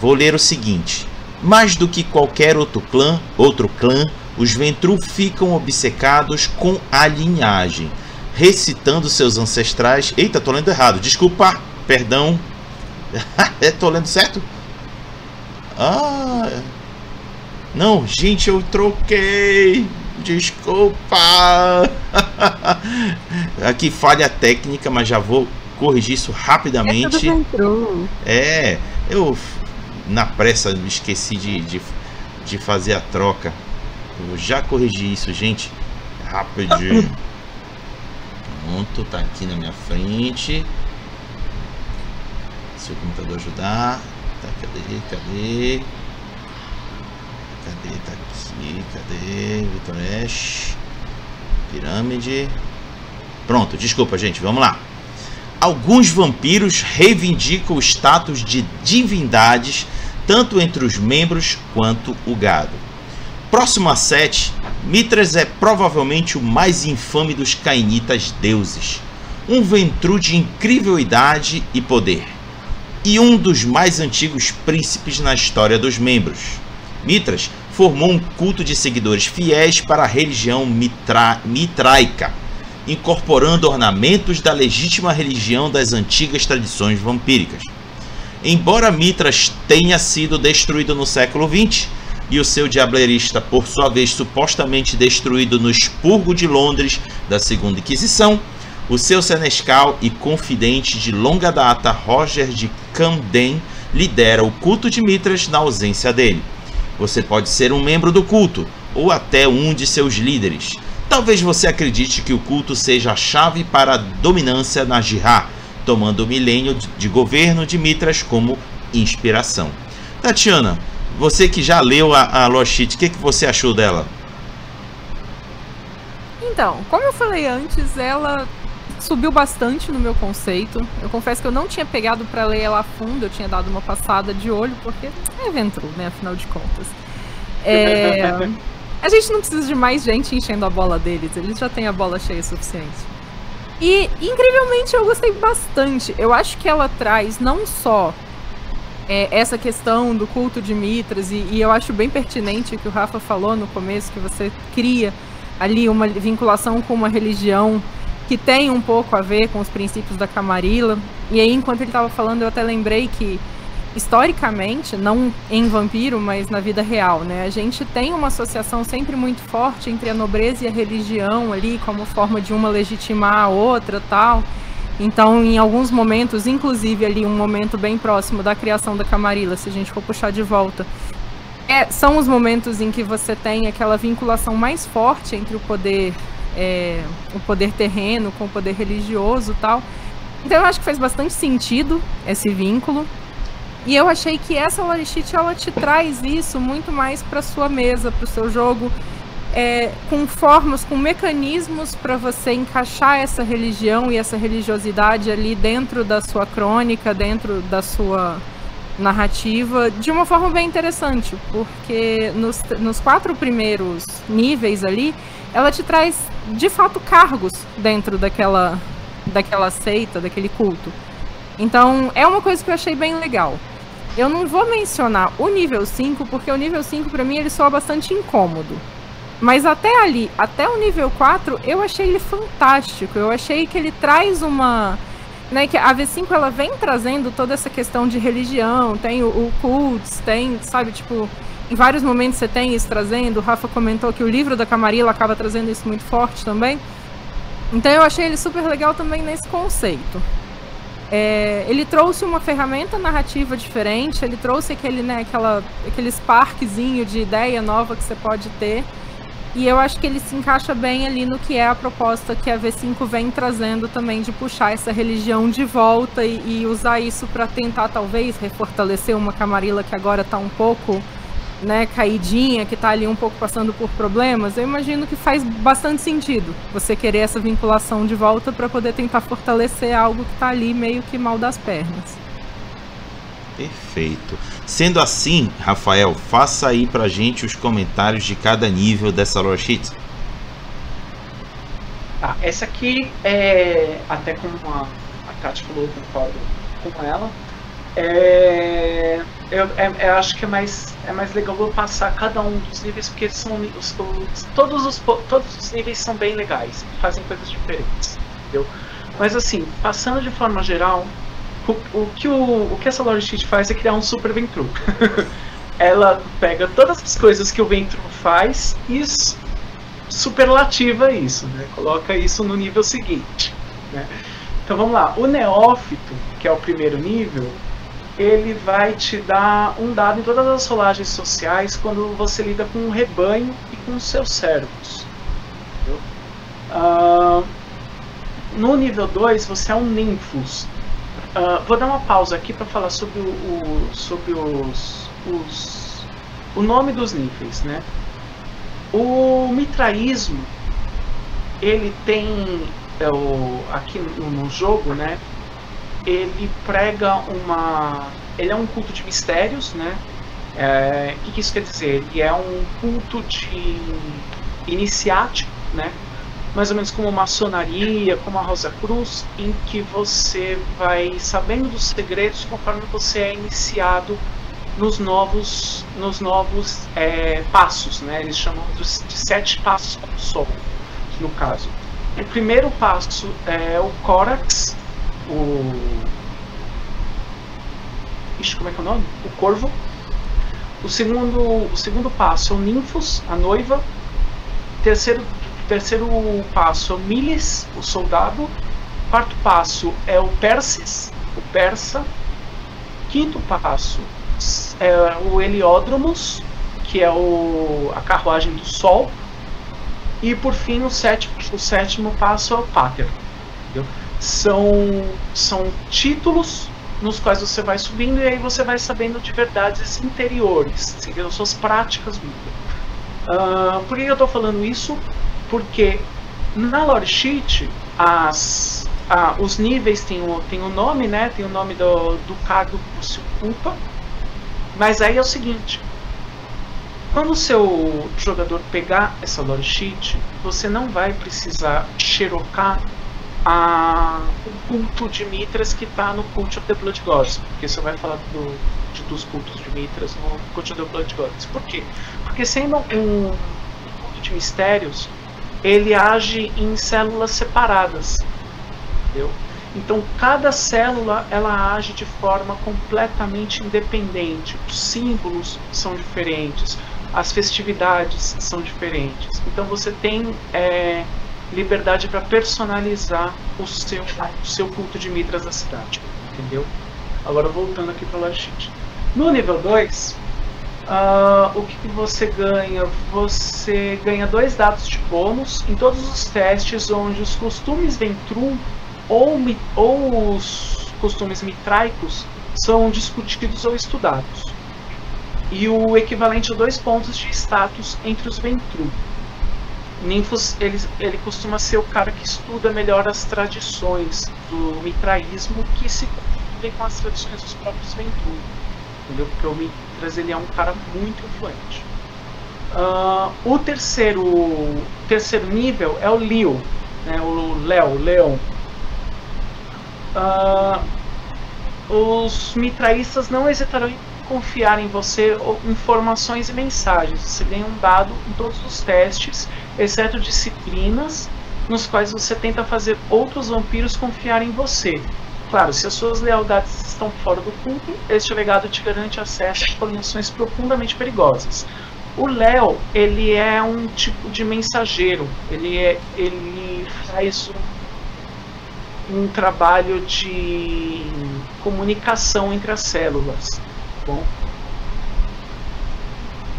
vou ler o seguinte: mais do que qualquer outro clã, outro clã, os Ventru ficam obcecados com a linhagem, recitando seus ancestrais. Eita, tô lendo errado. Desculpa, perdão. é, tô lendo certo? Ah. Não, gente, eu troquei. Desculpa. Aqui falha técnica, mas já vou corrigir isso rapidamente. É, é eu na pressa esqueci de, de, de fazer a troca. Eu já corrigi isso, gente. Rapidinho. Pronto, tá aqui na minha frente. Se o computador ajudar. Tá, cadê? Cadê? Cadê? Tá aqui. Cadê? Vitor Ash. Pirâmide. Pronto, desculpa, gente. Vamos lá. Alguns vampiros reivindicam o status de divindades tanto entre os membros quanto o gado. Próximo a 7, Mitras é provavelmente o mais infame dos cainitas deuses, um ventru de incrível idade e poder, e um dos mais antigos príncipes na história dos membros. Mitras formou um culto de seguidores fiéis para a religião mitra mitraica, incorporando ornamentos da legítima religião das antigas tradições vampíricas. Embora Mitras tenha sido destruído no século XX e o seu diablerista, por sua vez, supostamente destruído no expurgo de Londres da Segunda Inquisição, o seu senescal e confidente de longa data, Roger de Camden, lidera o culto de Mitras na ausência dele. Você pode ser um membro do culto, ou até um de seus líderes. Talvez você acredite que o culto seja a chave para a dominância na Jihad, tomando o milênio de governo de Mitras como inspiração. Tatiana, você que já leu a, a Loshit, o que, que você achou dela? Então, como eu falei antes, ela subiu bastante no meu conceito. Eu confesso que eu não tinha pegado para ler ela a fundo, eu tinha dado uma passada de olho, porque é Ventru, né? Afinal de contas. É... a gente não precisa de mais gente enchendo a bola deles, eles já têm a bola cheia o suficiente. E, incrivelmente, eu gostei bastante. Eu acho que ela traz não só é, essa questão do culto de Mitras, e, e, eu acho bem pertinente o que o Rafa falou no começo, que você cria ali uma vinculação com uma religião que tem um pouco a ver com os princípios da Camarilla. E aí, enquanto ele estava falando, eu até lembrei que historicamente, não em vampiro, mas na vida real, né? A gente tem uma associação sempre muito forte entre a nobreza e a religião ali, como forma de uma legitimar a outra, tal. Então, em alguns momentos, inclusive ali um momento bem próximo da criação da Camarilla, se a gente for puxar de volta, é, são os momentos em que você tem aquela vinculação mais forte entre o poder, é, o poder terreno com o poder religioso, tal. Então, eu acho que faz bastante sentido esse vínculo. E eu achei que essa Lorishit ela te traz isso muito mais para sua mesa, para o seu jogo, é, com formas, com mecanismos para você encaixar essa religião e essa religiosidade ali dentro da sua crônica, dentro da sua narrativa, de uma forma bem interessante, porque nos, nos quatro primeiros níveis ali, ela te traz de fato cargos dentro daquela, daquela seita, daquele culto. Então é uma coisa que eu achei bem legal. Eu não vou mencionar o nível 5, porque o nível 5 para mim ele soa bastante incômodo. Mas até ali, até o nível 4, eu achei ele fantástico. Eu achei que ele traz uma. Né, que a V5 ela vem trazendo toda essa questão de religião, tem o, o cults, tem, sabe, tipo, em vários momentos você tem isso trazendo. O Rafa comentou que o livro da Camarilla acaba trazendo isso muito forte também. Então eu achei ele super legal também nesse conceito. É, ele trouxe uma ferramenta narrativa diferente, ele trouxe aquele, né, aquela, aquele sparkzinho de ideia nova que você pode ter. E eu acho que ele se encaixa bem ali no que é a proposta que a V5 vem trazendo também de puxar essa religião de volta e, e usar isso para tentar talvez refortalecer uma Camarilla que agora está um pouco né, caidinha, que está ali um pouco passando por problemas, eu imagino que faz bastante sentido você querer essa vinculação de volta para poder tentar fortalecer algo que está ali meio que mal das pernas. Perfeito. Sendo assim, Rafael, faça aí pra gente os comentários de cada nível dessa lore sheet. Tá, essa aqui é até como a, a Kátia falou, eu concordo com ela. É, eu, é, eu, acho que é mais, é mais legal eu passar cada um dos níveis, porque são os, os, todos, os, todos os níveis são bem legais, fazem coisas diferentes. Entendeu? Mas assim, passando de forma geral, o, o, que, o, o que essa lore sheet faz é criar um super Ventru. Ela pega todas as coisas que o Ventru faz e superlativa isso, né? Coloca isso no nível seguinte. Né? Então vamos lá, o neófito, que é o primeiro nível, ele vai te dar um dado em todas as rolagens sociais quando você lida com um rebanho e com seus servos. Uh, no nível 2 você é um ninfos. Uh, vou dar uma pausa aqui para falar sobre, o, o, sobre os, os, o nome dos níveis. Né? O mitraísmo ele tem é, o, aqui no, no jogo, né? Ele prega uma. Ele é um culto de mistérios, né? É, o que, que isso quer dizer? Ele é um culto de iniciático, né? Mais ou menos como maçonaria, como a Rosa Cruz, em que você vai sabendo dos segredos conforme você é iniciado nos novos, nos novos é, passos, né? Eles chamam de sete passos para o sol, no caso. O primeiro passo é o Corax, o. Ixi, como é que é o nome? O corvo. O segundo, o segundo passo é o ninfos, a noiva. Terceiro, terceiro passo é o milis, o soldado. Quarto passo é o persis, o persa. Quinto passo é o heliódromos, que é o, a carruagem do sol. E por fim, o sétimo, o sétimo passo é o pater. Entendeu? São, são títulos nos quais você vai subindo e aí você vai sabendo de verdades interiores, entendeu? suas práticas Uh, por que eu estou falando isso? Porque na lore sheet as, os níveis têm o, têm o nome, né? Tem o nome do, do cargo que você ocupa. Mas aí é o seguinte: quando o seu jogador pegar essa lore sheet, você não vai precisar xerocar a, o culto de Mitras que está no Cult of the Blood Gods. Porque você vai falar do, de, dos cultos de Mitras no Cult of the Blood Gods. Por quê? Porque sendo um, culto de mistérios, ele age em células separadas. Entendeu? Então cada célula ela age de forma completamente independente. Os símbolos são diferentes, as festividades são diferentes. Então você tem é, liberdade para personalizar o seu, o seu culto de mitras da cidade. Entendeu? Agora voltando aqui para o Lashit. No nível 2, uh, ah, o que, que, você ganha? Você ganha dois dados de bônus em todos os testes onde os costumes Ventrum ou, ou os costumes mitraicos são discutidos ou estudados. E o equivalente a dois pontos de status entre os Ventrum. Ninfos ele, ele costuma ser o cara que estuda melhor as tradições do mitraísmo que se confundem com as tradições dos próprios Ventura. Entendeu? Porque o Mitras ele é um cara muito influente. Uh, o terceiro, terceiro nível é o Leo, né? o Léo. Uh, os mitraístas não hesitarão em confiar em você informações e mensagens. Você ganha um dado em todos os testes, exceto disciplinas, nos quais você tenta fazer outros vampiros confiar em você. Claro, se as suas lealdades estão fora do culto, este legado te garante acesso a combinações profundamente perigosas. O Léo, ele é um tipo de mensageiro. Ele, é, ele faz um, um trabalho de comunicação entre as células bom?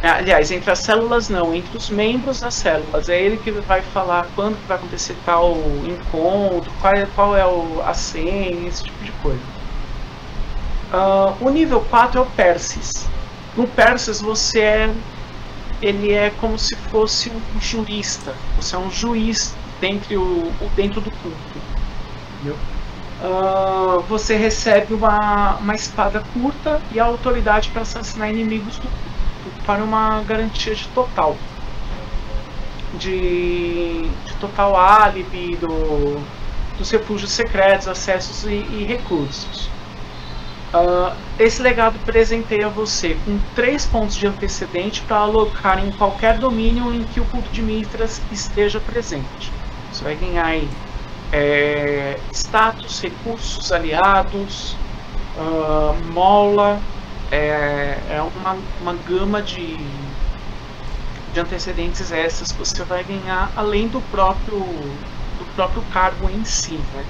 Aliás, entre as células não, entre os membros das células. É ele que vai falar quando vai acontecer tal encontro, qual é, qual é o, a senha, esse tipo de coisa. Uh, o nível 4 é o Persis. No Perses você é ele é como se fosse um jurista. Você é um juiz dentro, o, dentro do culto. Entendeu? Uh, você recebe uma, uma espada curta e a autoridade para assassinar inimigos do para uma garantia de total. De, de total álibi do, dos refúgios secretos, acessos e, e recursos. Uh, esse legado presenteia você com três pontos de antecedente para alocar em qualquer domínio em que o culto de Mitras esteja presente. Você vai ganhar aí, é, status, recursos aliados, uh, mola, é, é uma, uma gama de, de antecedentes essas que você vai ganhar além do próprio, do próprio cargo em si. Né?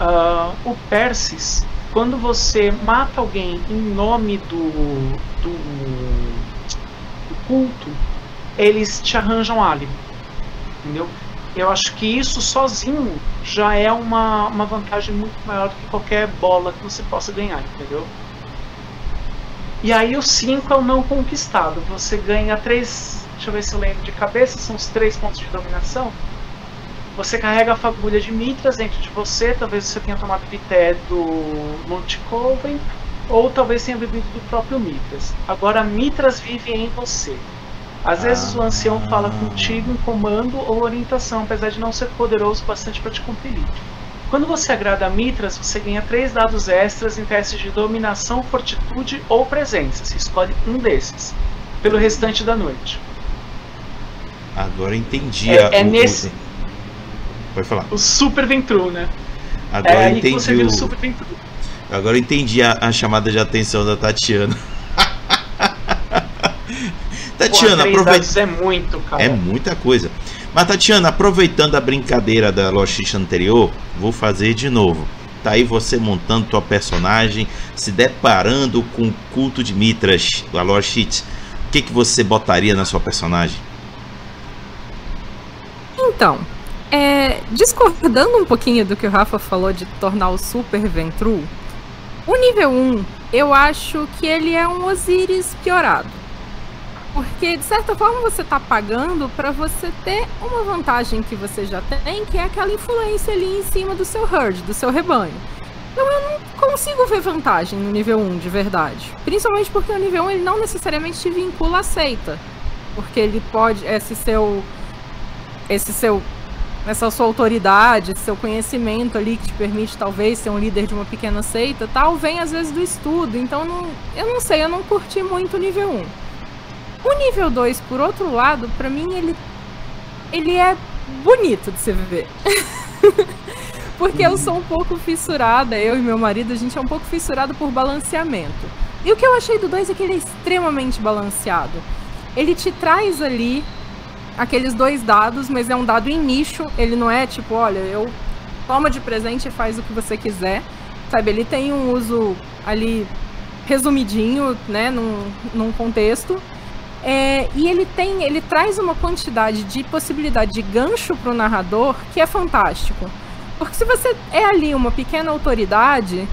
Uh, o Persis quando você mata alguém em nome do, do, do culto, eles te arranjam álibi. Entendeu? Eu acho que isso sozinho já é uma, uma vantagem muito maior do que qualquer bola que você possa ganhar, entendeu? E aí o 5 é o não conquistado. Você ganha 3. Deixa eu ver se eu lembro de cabeça, são os 3 pontos de dominação. Você carrega a fagulha de Mitras dentro de você, talvez você tenha tomado pité do Monte Coven, ou talvez tenha bebido do próprio Mitras. Agora Mitras vive em você. Às vezes o ancião fala contigo em comando ou orientação, apesar de não ser poderoso bastante para te compelir. Quando você agrada a Mitras, você ganha três dados extras em testes de dominação, fortitude ou presença. Você escolhe um desses pelo restante da noite. Agora entendi. É, é nesse, Pode falar. O Super Ventru, né? Agora é entendi. você vira o Super Ventru. Agora eu entendi a, a, chamada de atenção da Tatiana. Tatiana, aproveita. É muito, cara. É muita coisa. Mas, Tatiana, aproveitando a brincadeira da Lost anterior, vou fazer de novo. Tá aí você montando tua personagem, se deparando com o culto de Mitras, da Lost O que, que você botaria na sua personagem? Então, é, discordando um pouquinho do que o Rafa falou de tornar o Super Ventru, o nível 1, eu acho que ele é um Osiris piorado. Porque, de certa forma, você está pagando para você ter uma vantagem que você já tem, que é aquela influência ali em cima do seu herd, do seu rebanho. Então eu não consigo ver vantagem no nível 1 de verdade. Principalmente porque o nível 1 ele não necessariamente te vincula a seita. Porque ele pode, esse seu. Esse seu essa sua autoridade, seu conhecimento ali que te permite talvez ser um líder de uma pequena seita, tal, vem às vezes do estudo. Então não, eu não sei, eu não curti muito o nível 1. O nível 2, por outro lado, para mim ele ele é bonito de se ver. Porque eu sou um pouco fissurada, eu e meu marido, a gente é um pouco fissurado por balanceamento. E o que eu achei do 2 é que ele é extremamente balanceado. Ele te traz ali aqueles dois dados, mas é um dado em nicho. Ele não é tipo, olha, eu toma de presente e faz o que você quiser. Sabe, ele tem um uso ali resumidinho, né, num, num contexto. É, e ele tem, ele traz uma quantidade de possibilidade de gancho para o narrador que é fantástico. Porque se você é ali uma pequena autoridade,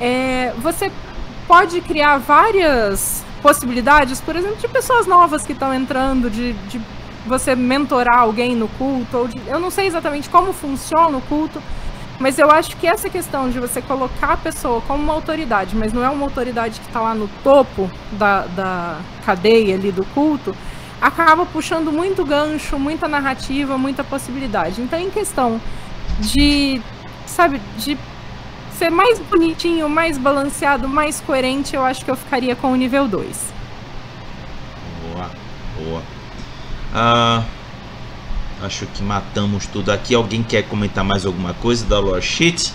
é, você pode criar várias possibilidades, por exemplo, de pessoas novas que estão entrando, de, de você mentorar alguém no culto, de, eu não sei exatamente como funciona o culto, mas eu acho que essa questão de você colocar a pessoa como uma autoridade, mas não é uma autoridade que está lá no topo da, da cadeia ali do culto, acaba puxando muito gancho, muita narrativa, muita possibilidade. Então, em questão de, sabe, de ser mais bonitinho, mais balanceado, mais coerente, eu acho que eu ficaria com o nível 2. Boa, boa. Ah, acho que matamos tudo aqui. Alguém quer comentar mais alguma coisa da Lore Sheet?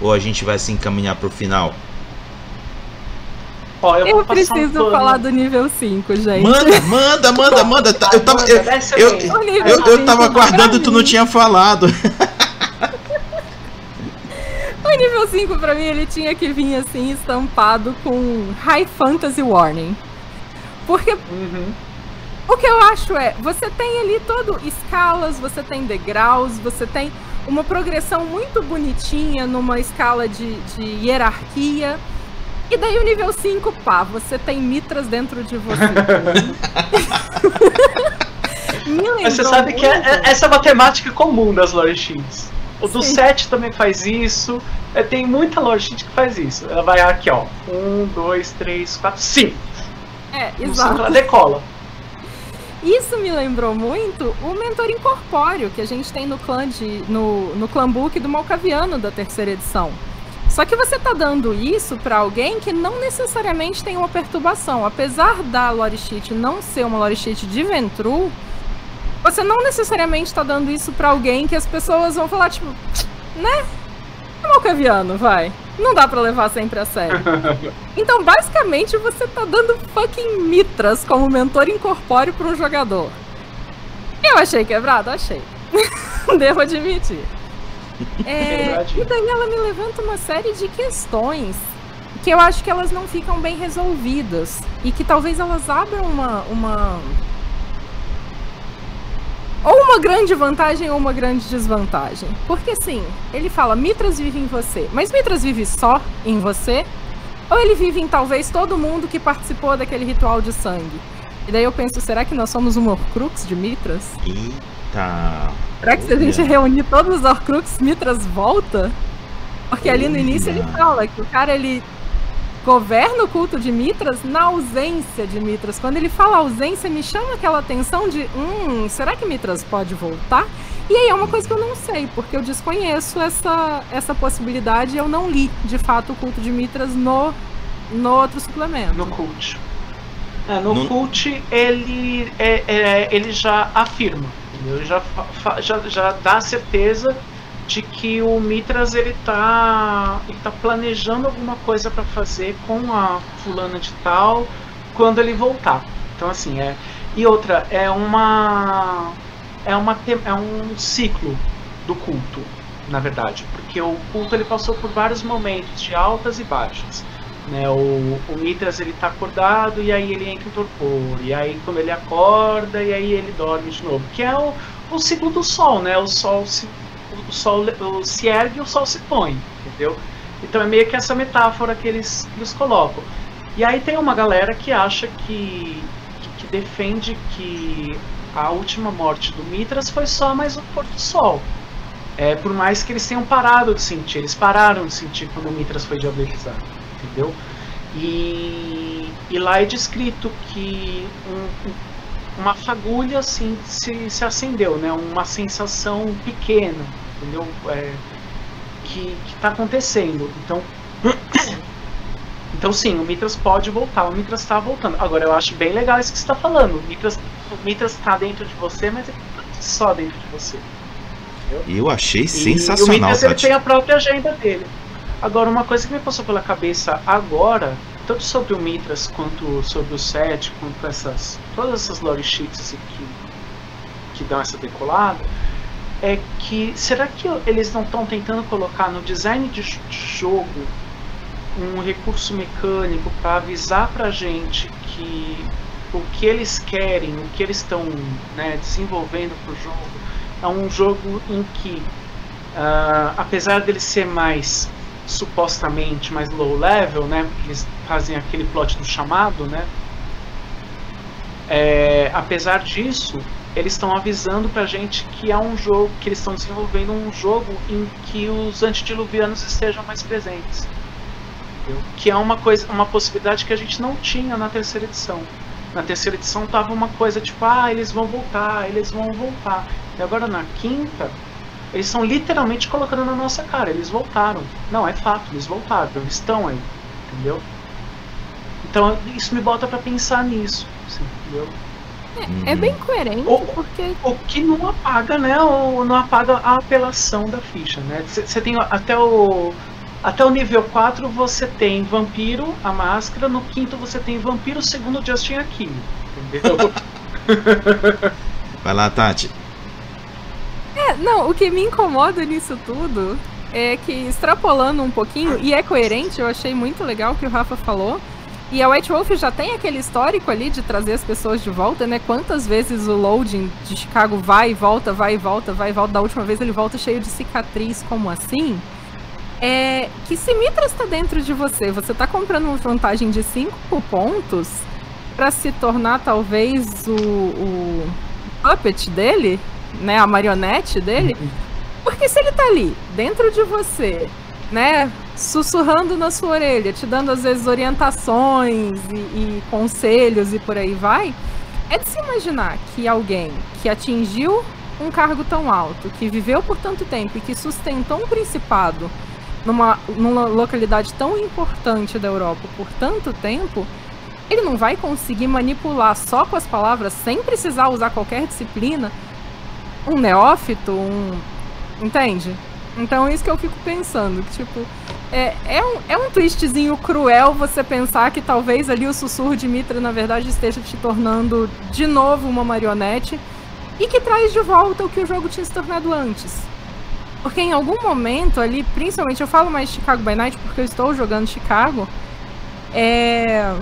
Ou a gente vai se encaminhar para o final? Ó, eu, eu preciso um falar do nível 5, gente. Manda, manda, manda, manda. Tá, eu tava, eu, eu, eu, eu tava aguardando e tu não tinha falado. o nível 5 pra mim ele tinha que vir assim estampado com High Fantasy Warning. Porque uhum. O que eu acho é, você tem ali todo escalas, você tem degraus, você tem uma progressão muito bonitinha numa escala de, de hierarquia. E daí o nível 5, pá, você tem mitras dentro de você. Mas você sabe muito. que é, é, essa é uma temática comum das lore sheets. O do Sim. 7 também faz isso. É, tem muita lore sheet que faz isso. Ela vai aqui, ó. 1, 2, 3, 4, 5. É, exato. Ela decola. Isso me lembrou muito o mentor incorpóreo que a gente tem no clã de, no, no clã book do Malcaviano da terceira edição. Só que você tá dando isso para alguém que não necessariamente tem uma perturbação. Apesar da lore sheet não ser uma lore sheet de Ventru, você não necessariamente está dando isso para alguém que as pessoas vão falar, tipo, né? É malcaviano, vai. Não dá para levar sempre a sério. Então, basicamente, você tá dando fucking mitras como mentor incorpóreo para um jogador. Eu achei quebrado? Achei. Devo admitir. É, e daí ela me levanta uma série de questões que eu acho que elas não ficam bem resolvidas. E que talvez elas abram uma, uma uma grande vantagem ou uma grande desvantagem. Porque assim, ele fala, Mitras vive em você. Mas Mitras vive só em você? Ou ele vive em talvez todo mundo que participou daquele ritual de sangue? E daí eu penso, será que nós somos um Horcrux de Mitras? Eita! Será que se a gente reunir todos os Horcrux, Mitras volta? Porque ali no início ele fala que o cara ele governa o culto de Mitras na ausência de Mitras. Quando ele fala ausência, me chama aquela atenção de, hum, será que Mitras pode voltar? E aí é uma coisa que eu não sei, porque eu desconheço essa, essa possibilidade e eu não li, de fato, o culto de Mitras no, no outro suplemento. No cult. É, no, no cult, ele, é, é, ele já afirma, ele já, já, já dá certeza de que o Mitras ele tá, ele tá planejando alguma coisa para fazer com a fulana de tal quando ele voltar. Então assim, é e outra é uma é uma é um ciclo do culto, na verdade, porque o culto ele passou por vários momentos de altas e baixas. Né, o, o Mitras ele tá acordado e aí ele entra em torpor, e aí quando ele acorda e aí ele dorme de novo, que é o, o ciclo do sol, né? O sol se o sol se ergue e o sol se põe, entendeu? Então é meio que essa metáfora que eles, eles colocam. E aí tem uma galera que acha que, que, defende que a última morte do Mitras foi só mais um pôr do sol. É, por mais que eles tenham parado de sentir, eles pararam de sentir quando o Mitras foi diabolizado, entendeu? E, e lá é descrito que um, uma fagulha assim se, se acendeu, né? Uma sensação pequena, entendeu? É, que está acontecendo. Então, então sim, o Mitras pode voltar, o Mitras está voltando. Agora eu acho bem legal isso que você está falando. O Mitras, está dentro de você, mas ele tá só dentro de você. Entendeu? Eu achei sensacional. E o Mitras ele tem a própria agenda dele. Agora, uma coisa que me passou pela cabeça agora, tanto sobre o Mitras quanto sobre o Set, quanto essas todas essas lore sheets que, que dão essa decolada, é que será que eles não estão tentando colocar no design de jogo um recurso mecânico para avisar para gente que o que eles querem, o que eles estão né, desenvolvendo para o jogo é um jogo em que, uh, apesar dele ser mais supostamente mais low level, né, porque eles fazem aquele plot do chamado, né, é, apesar disso, eles estão avisando pra gente que é um jogo, que eles estão desenvolvendo um jogo em que os antediluvianos estejam mais presentes. Entendeu? Que é uma coisa, uma possibilidade que a gente não tinha na terceira edição. Na terceira edição tava uma coisa tipo, ah, eles vão voltar, eles vão voltar. E agora na quinta, eles estão literalmente colocando na nossa cara, eles voltaram. Não, é fato, eles voltaram, eles estão aí, entendeu? Então isso me bota para pensar nisso, assim, entendeu? É, é, bem coerente, o, porque. O que não apaga, né? O, não apaga a apelação da ficha, né? Você tem até o. Até o nível 4 você tem vampiro, a máscara, no quinto você tem vampiro, segundo Justin aqui. Entendeu? Vai lá, Tati. É, não, o que me incomoda nisso tudo é que, extrapolando um pouquinho, e é coerente, eu achei muito legal o que o Rafa falou e a White Wolf já tem aquele histórico ali de trazer as pessoas de volta, né? Quantas vezes o loading de Chicago vai e volta, vai e volta, vai e volta. Da última vez ele volta cheio de cicatriz, como assim? é que se Mitra está dentro de você, você está comprando uma vantagem de 5 pontos para se tornar talvez o, o puppet dele, né, a marionete dele. Porque se ele tá ali, dentro de você, né, sussurrando na sua orelha, te dando às vezes orientações e, e conselhos e por aí vai, é de se imaginar que alguém que atingiu um cargo tão alto, que viveu por tanto tempo e que sustentou um principado numa, numa localidade tão importante da Europa por tanto tempo, ele não vai conseguir manipular só com as palavras, sem precisar usar qualquer disciplina, um neófito, um. Entende? Então é isso que eu fico pensando, que tipo. É, é, um, é um twistzinho cruel você pensar que talvez ali o sussurro de Mitra, na verdade, esteja te tornando de novo uma marionete e que traz de volta o que o jogo tinha se tornado antes. Porque em algum momento ali, principalmente eu falo mais Chicago by Night porque eu estou jogando Chicago, é...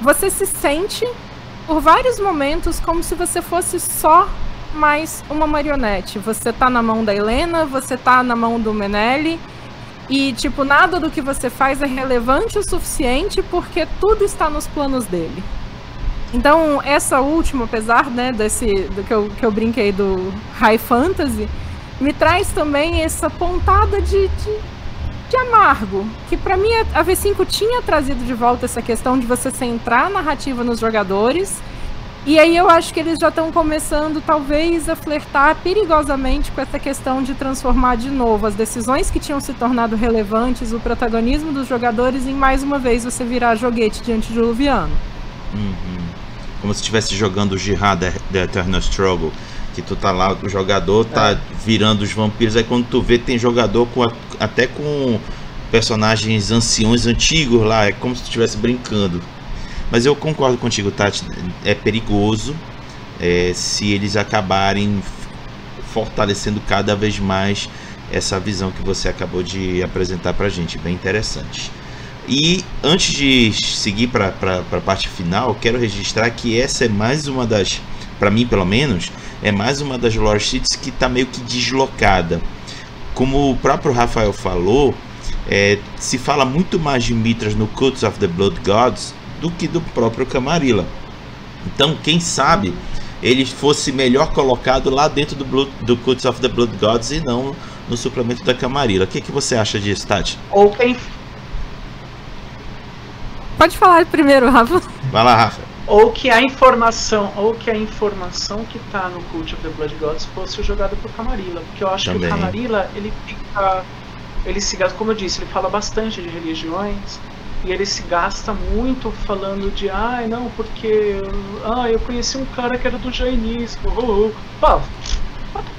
você se sente por vários momentos como se você fosse só mais uma marionete. Você tá na mão da Helena, você tá na mão do Menelli, e tipo, nada do que você faz é relevante o suficiente porque tudo está nos planos dele. Então, essa última, apesar né, desse do que eu, que eu brinquei do High Fantasy, me traz também essa pontada de, de, de amargo. Que para mim a V5 tinha trazido de volta essa questão de você centrar a narrativa nos jogadores. E aí eu acho que eles já estão começando, talvez, a flertar perigosamente com essa questão de transformar de novo as decisões que tinham se tornado relevantes, o protagonismo dos jogadores, em mais uma vez você virar joguete diante de Luviano. Uhum. Como se estivesse jogando o Jihad The Eternal Struggle que tu tá lá, o jogador tá é. virando os vampiros, aí quando tu vê tem jogador com até com personagens anciões antigos lá, é como se tu estivesse brincando. Mas eu concordo contigo, Tati, é perigoso é, se eles acabarem fortalecendo cada vez mais essa visão que você acabou de apresentar pra gente, bem interessante. E antes de seguir para a parte final, quero registrar que essa é mais uma das, para mim pelo menos, é mais uma das lore que está meio que deslocada. Como o próprio Rafael falou, é, se fala muito mais de Mitras no Cults of the Blood Gods do que do próprio Camarilla. Então, quem sabe ele fosse melhor colocado lá dentro do, Blood, do Cults of the Blood Gods e não no suplemento da Camarilla. O que, que você acha disso, Tati? Ou quem. Pode falar primeiro, Rafa. Vai lá, Rafa ou que a informação ou que a informação que está no Cult of the Blood Gods fosse jogada por Camarilla, porque eu acho Também. que o Camarilla ele fica ele se gasta, como eu disse, ele fala bastante de religiões e ele se gasta muito falando de ai ah, não, porque ah, eu conheci um cara que era do jainismo. Uh, uh. Pô,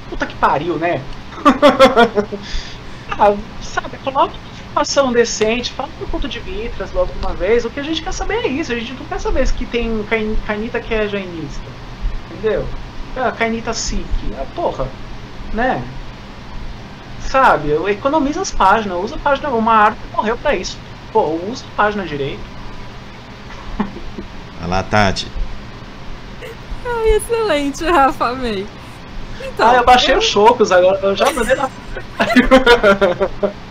puta que pariu, né? ah, sabe, coloca informação decente, fala do ponto de Mitras logo uma vez. O que a gente quer saber é isso. A gente não quer saber que tem canita que é jainista. Entendeu? a canita Sikh. Porra. Né? Sabe? Economiza as páginas. Usa a página. Uma árvore morreu pra isso. Pô, usa a página direito. Vai lá, Tati. Ai, excelente, Rafa, amei. Então, ah, eu baixei eu... os chocos agora. Eu já mandei na.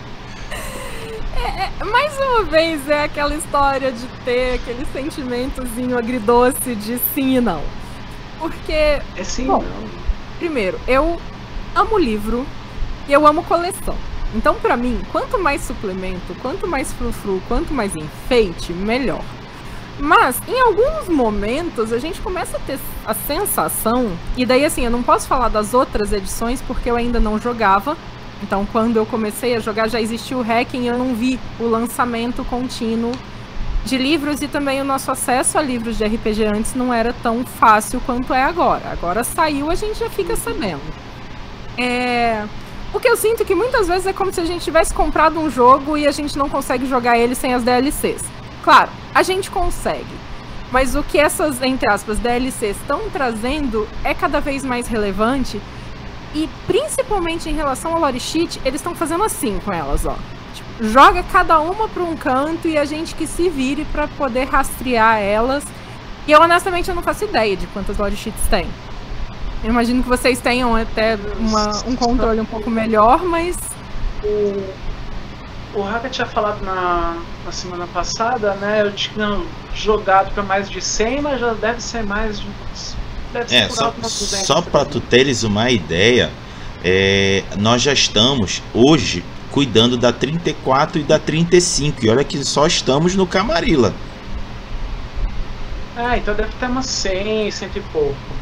É, mais uma vez é aquela história de ter aquele sentimentozinho agridoce de sim e não. Porque. É sim bom, não. Primeiro, eu amo livro e eu amo coleção. Então, para mim, quanto mais suplemento, quanto mais frufru, quanto mais enfeite, melhor. Mas, em alguns momentos, a gente começa a ter a sensação, e daí assim, eu não posso falar das outras edições porque eu ainda não jogava, então, quando eu comecei a jogar, já existia o hacking e eu não vi o lançamento contínuo de livros e também o nosso acesso a livros de RPG antes não era tão fácil quanto é agora. Agora saiu, a gente já fica sabendo. É... O que eu sinto que muitas vezes é como se a gente tivesse comprado um jogo e a gente não consegue jogar ele sem as DLCs. Claro, a gente consegue. Mas o que essas, entre aspas, DLCs estão trazendo é cada vez mais relevante e principalmente em relação ao lore sheet, eles estão fazendo assim com elas, ó. Tipo, joga cada uma para um canto e a gente que se vire para poder rastrear elas. E eu honestamente eu não faço ideia de quantas lore sheets tem. Eu imagino que vocês tenham até uma, um controle um pouco melhor, mas. o Haka tinha falado na, na semana passada, né? Eu tinha jogado para mais de 100, mas já deve ser mais de. Deve ser É, por só, 200 só para tu teres uma ideia, é, nós já estamos hoje cuidando da 34 e da 35. E olha que só estamos no Camarilla. Ah, então deve ter umas 100, 100 e pouco.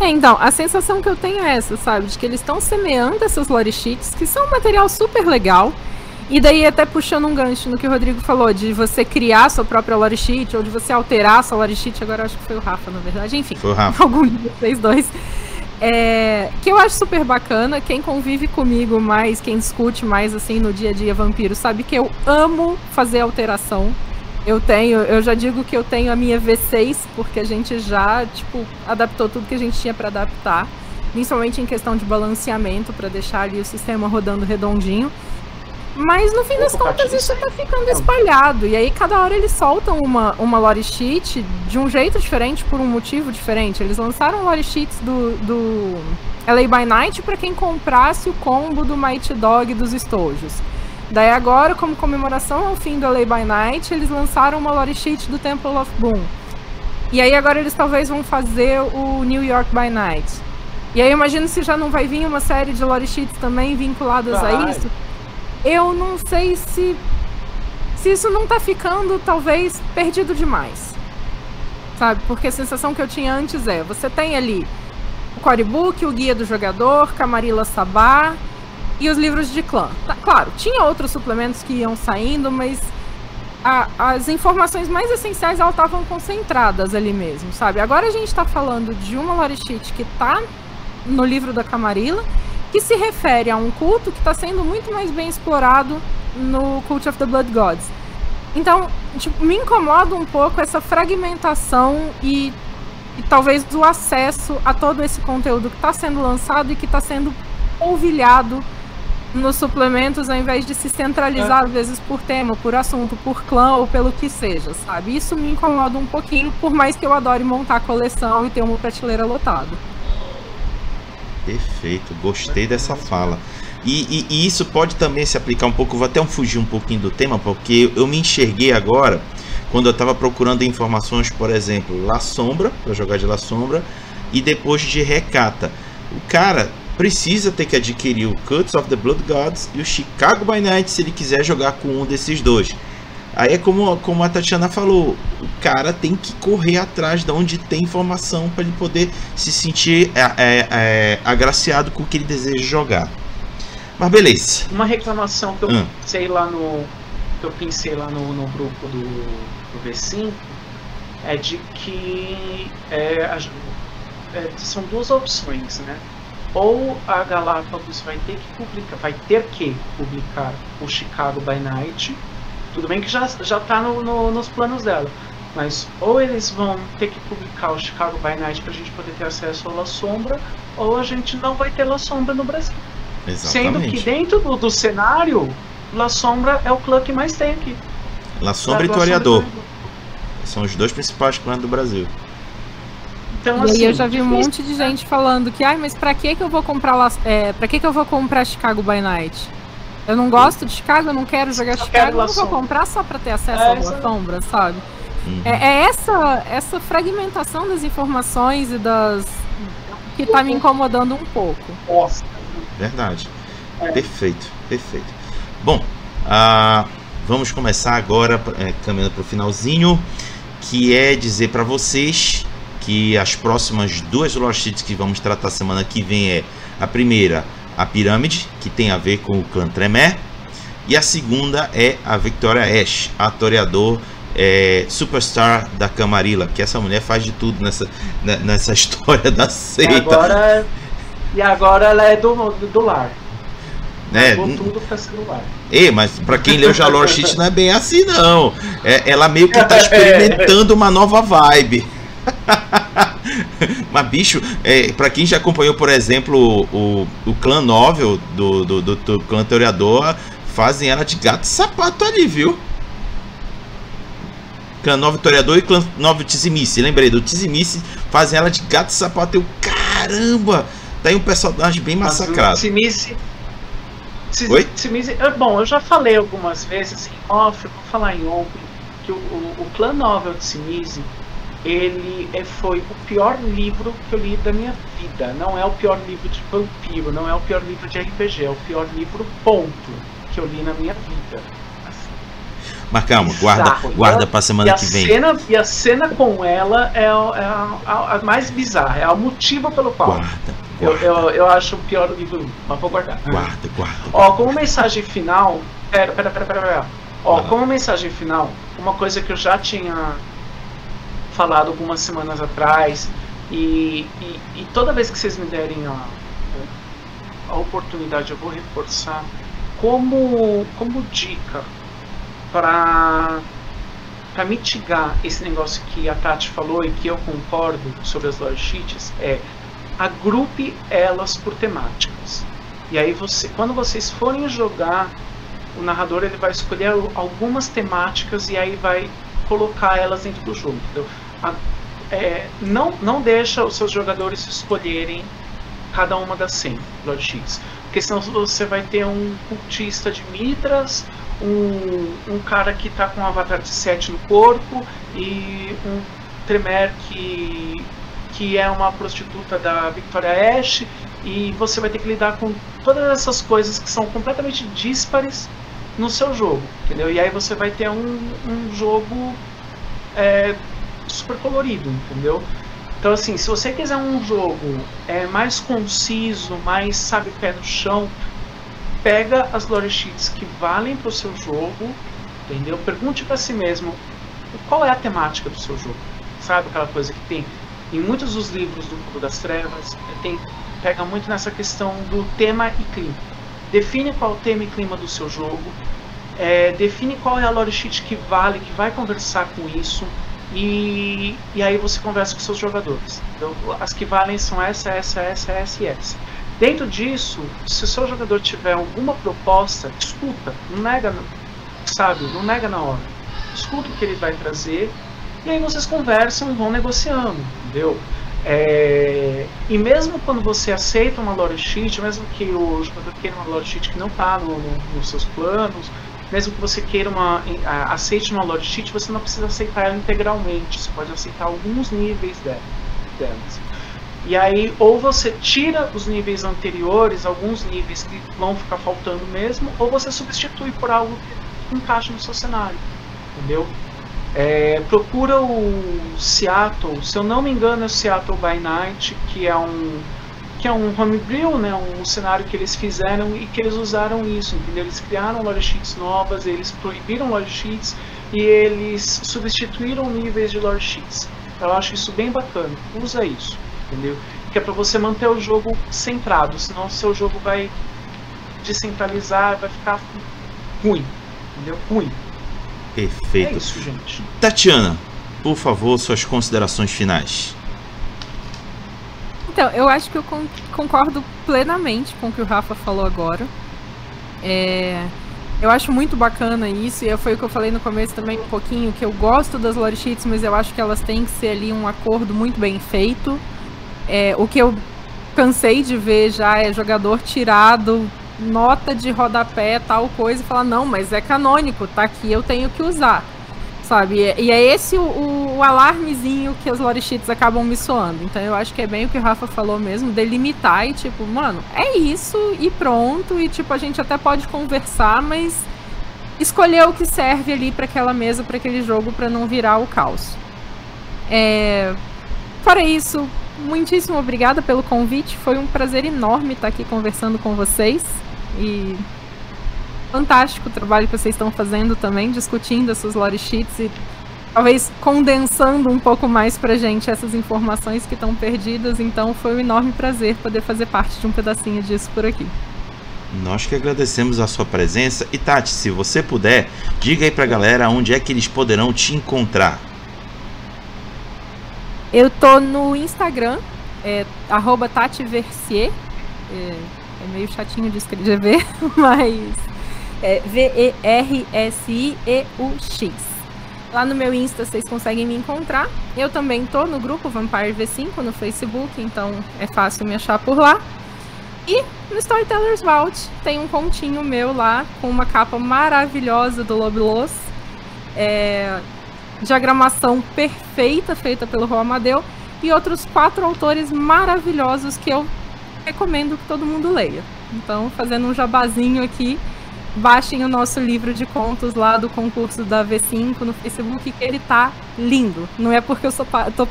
É, então, a sensação que eu tenho é essa, sabe? De que eles estão semeando essas lore sheets, que são um material super legal. E daí até puxando um gancho no que o Rodrigo falou, de você criar sua própria lore sheet, ou de você alterar a sua lore sheet, agora acho que foi o Rafa, na verdade, enfim. Foi o Rafa. Algum de vocês dois. É, que eu acho super bacana. Quem convive comigo mais, quem discute mais assim no dia a dia vampiro, sabe que eu amo fazer alteração. Eu tenho, eu já digo que eu tenho a minha V6, porque a gente já, tipo, adaptou tudo que a gente tinha para adaptar, principalmente em questão de balanceamento, para deixar ali o sistema rodando redondinho. Mas no fim das contas isso tá ficando espalhado. E aí cada hora eles soltam uma, uma lore sheet de um jeito diferente, por um motivo diferente. Eles lançaram lore sheets do, do LA by Night para quem comprasse o combo do Mighty Dog dos estojos. Daí agora, como comemoração ao fim do LA by Night, eles lançaram uma lore sheet do Temple of Boom. E aí agora eles talvez vão fazer o New York by Night. E aí eu imagino se já não vai vir uma série de lore sheets também vinculadas a Vai. isso. Eu não sei se se isso não tá ficando talvez perdido demais. Sabe? Porque a sensação que eu tinha antes é, você tem ali o Corebook, o Guia do Jogador, Camarilla Sabá e os livros de clã. Tá, claro, tinha outros suplementos que iam saindo, mas a- as informações mais essenciais elas estavam concentradas ali mesmo, sabe? Agora a gente está falando de uma lore sheet que tá no livro da Camarilla, que se refere a um culto que está sendo muito mais bem explorado no Cult of the Blood Gods. Então, tipo, me incomoda um pouco essa fragmentação e, e talvez o acesso a todo esse conteúdo que está sendo lançado e que está sendo polvilhado nos suplementos ao invés de se centralizar às vezes por tema, por assunto, por clã ou pelo que seja, sabe? Isso me incomoda um pouquinho, por mais que eu adore montar coleção e ter uma prateleira lotada. Perfeito, gostei dessa fala. E, e- e isso pode também se aplicar um pouco, vou até um fugir um pouquinho do tema, porque eu me enxerguei agora quando eu estava procurando informações, por exemplo, La Sombra, para jogar de La Sombra, e depois de Recata. O cara precisa ter que adquirir o Cuts of the Blood Gods e o Chicago by Night se ele quiser jogar com um desses dois. Aí é como, como a Tatiana falou, o cara tem que correr atrás de onde tem informação para ele poder se sentir é, é, é, agraciado com o que ele deseja jogar. Mas beleza. Uma reclamação que eu Hum. pensei lá no. que eu pensei lá no, no grupo do, do V5 é de que é, as- é, são duas opções, né? Ou a Galápagos vai ter que publicar, vai ter que publicar o Chicago by Night. Tudo bem que já, já tá no, no- nos planos dela. Mas ou eles vão ter que publicar o Chicago by Night pra gente poder ter acesso ao La Sombra, ou a gente não vai ter La Sombra no Brasil. Sendo que Exatamente. dentro do, do cenário, La Sombra é o clã que mais tem aqui. La Sombra e Toreador. são os dois principais clãs do Brasil. Então, E assim, aí eu já vi um monte de gente falando que, ai, mas pra que que eu vou comprar lá, é, pra que que eu vou comprar Chicago by Night? Eu não gosto de Chicago, eu não quero jogar Só Chicago, quero eu não vou comprar só pra ter acesso É, à Boa aí. Sombra, sabe? Uhum. É, é essa, essa fragmentação das informações e das. que tá me incomodando um pouco. Nossa. Verdade. É. Perfeito, perfeito. Bom, ah, vamos começar agora, é, caminhando para o finalzinho, que é dizer para vocês que as próximas duas sheets que vamos tratar semana que vem é a primeira, a Pirâmide, que tem a ver com o clã Tremé, e a segunda é a Victoria Ash, a toreador é, superstar da Camarilla, que essa mulher faz de tudo nessa, ne- nessa história da E seita. agora, e agora ela é do, do, lar. né? Tudo pra ser do lar. Ei, mas pra quem leu já Lore Sheet não é bem assim, não. É, ela meio que tá experimentando uma nova vibe. mas, bicho, é, pra quem já acompanhou, por exemplo, o, o clã novel do, do, do, do clã Teoreador, fazem ela de gato e sapato ali, viu? Clã Novo Toreador e Clã Novo Tizimice. Lembrei do Tizimice, fazem ela de gato e sapato. Eu, caramba! Tá aí um personagem bem massacrado. Simice, Oi? bom, eu já falei algumas vezes em off, vou falar em on, que o, o, o Clan Novel de Simizi ele é, foi o pior livro que eu li da minha vida. Não é o pior livro de vampiro, não é o pior livro de RPG, é o pior livro ponto que eu li na minha vida. Mas calma, guarda, guarda pra semana que vem. Cena, e a cena com ela é, a, é a, a, mais bizarra, é o motivo pelo qual. Guarda, guarda. Eu, eu, eu, acho o pior livro, mas vou guardar. Guarda, guarda. Ó, como mensagem final. Pera, pera, pera, pera. pera. Ó, como mensagem final, uma coisa que eu já tinha falado algumas semanas atrás, e, e, e toda vez que vocês me derem a, a oportunidade, eu vou reforçar como, como dica para para mitigar esse negócio que a Tati falou e que eu concordo sobre as lore sheets é agrupe elas por temáticas. E aí você, quando vocês forem jogar, o narrador ele vai escolher algumas temáticas e aí vai colocar elas dentro do jogo. Entendeu? É, não, não deixa os seus jogadores escolherem cada uma das 100 Lord. Porque senão você vai ter um cultista de Mitras, um, um cara que está com um avatar de 7 no corpo e um Tremer que, que é uma prostituta da Victoria Ash e você vai ter que lidar com todas essas coisas que são completamente díspares no seu jogo, entendeu? E aí você vai ter um, um jogo é, super colorido, entendeu? Então assim, se você quiser um jogo é, mais conciso, mais sabe pé no chão, pega as lore sheets que valem para o seu jogo, entendeu? Pergunte para si mesmo qual é a temática do seu jogo, sabe aquela coisa que tem em muitos dos livros do Mundo das Trevas tem pega muito nessa questão do tema e clima. Define qual é o tema e clima do seu jogo, é, define qual é a lore sheet que vale, que vai conversar com isso e, e aí você conversa com seus jogadores. Então, as que valem são essa, essa, essa, essa e essa. Dentro disso, se o seu jogador tiver alguma proposta, escuta, não nega, sabe, não nega na hora. Escuta o que ele vai trazer e aí vocês conversam e vão negociando, entendeu? É, e mesmo quando você aceita uma lore sheet, mesmo que o jogador queira uma lore sheet que não está no, no, nos seus planos, mesmo que você queira uma aceite uma lore sheet, você não precisa aceitar ela integralmente. Você pode aceitar alguns níveis delas. E aí, ou você tira os níveis anteriores, alguns níveis que vão ficar faltando mesmo, ou você substitui por algo que encaixa no seu cenário. Entendeu? É, procura o Seattle, se eu não me engano é o Seattle by Night, que é um que é um homebrew, né, um cenário que eles fizeram e que eles usaram isso, entendeu? Eles criaram lore sheets novas, eles proibiram lore sheets e eles substituíram níveis de lore sheets. Eu acho isso bem bacana. Usa isso, entendeu? Que é para você manter o jogo centrado, senão o seu jogo vai descentralizar, vai ficar ruim, entendeu? Ruim. Perfeito. É isso, gente. Tatiana, por favor, suas considerações finais. Então, eu acho que eu concordo plenamente com o que o Rafa falou agora. É, eu acho muito bacana isso, e foi o que eu falei no começo também um pouquinho, que eu gosto das lore sheets, mas eu acho que elas têm que ser ali um acordo muito bem feito. É, o que eu cansei de ver já é jogador tirado, nota de rodapé, tal coisa, e falar, não, mas é canônico, tá aqui, eu tenho que usar sabe? E é esse o, o, alarmezinho que as lore sheets acabam me soando. Então eu acho que é bem o que o Rafa falou mesmo, delimitar e tipo, mano, é isso e pronto. E tipo, a gente até pode conversar, mas escolher o que serve ali para aquela mesa, para aquele jogo, para não virar o caos. É... Fora isso, muitíssimo obrigada pelo convite. Foi um prazer enorme estar aqui conversando com vocês. E fantástico o trabalho que vocês estão fazendo também, discutindo essas lore sheets e talvez condensando um pouco mais pra gente essas informações que estão perdidas. Então foi um enorme prazer poder fazer parte de um pedacinho disso por aqui. Nós que agradecemos a sua presença. E Tati, se você puder, diga aí pra galera onde é que eles poderão te encontrar. Eu tô no Instagram, é, TatiVersier. É, é meio chatinho de escrever, mas é V-E-R-S-I-E-U-X. Lá no meu Insta vocês conseguem me encontrar. Eu também tô no grupo Vampire V5 no Facebook, então é fácil me achar por lá. E no Storytellers Vault tem um continho meu lá, com uma capa maravilhosa do Lobilos. É, diagramação perfeita feita pelo Juan Amadeu. E outros quatro autores maravilhosos que eu recomendo que todo mundo leia. Então, fazendo um jabazinho aqui, baixem o nosso livro de contos lá do concurso da V5 no Facebook, que ele tá lindo. Não é porque eu sou tô,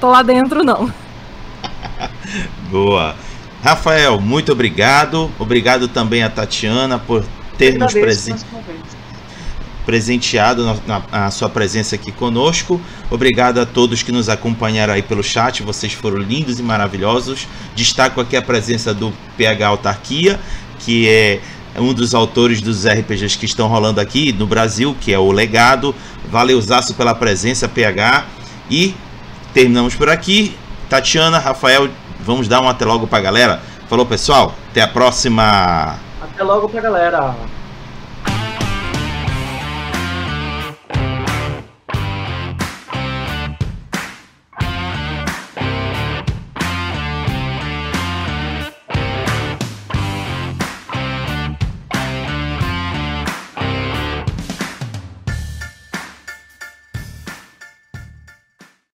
tô lá dentro, não. Boa. Rafael, muito obrigado. Obrigado também a Tatiana por ter nos presen presenteado na, na, a sua presença aqui conosco. Obrigado a todos que nos acompanharam aí pelo chat. Vocês foram lindos e maravilhosos. Destaco aqui a presença do PH Autarquia, que é um dos autores dos RPGs que estão rolando aqui no Brasil, que é o Legado. Valeuzaço pela presença, PH. E terminamos por aqui. Tatiana, Rafael, vamos dar um até logo pra galera. Falou, pessoal. Até a próxima. Até logo pra galera.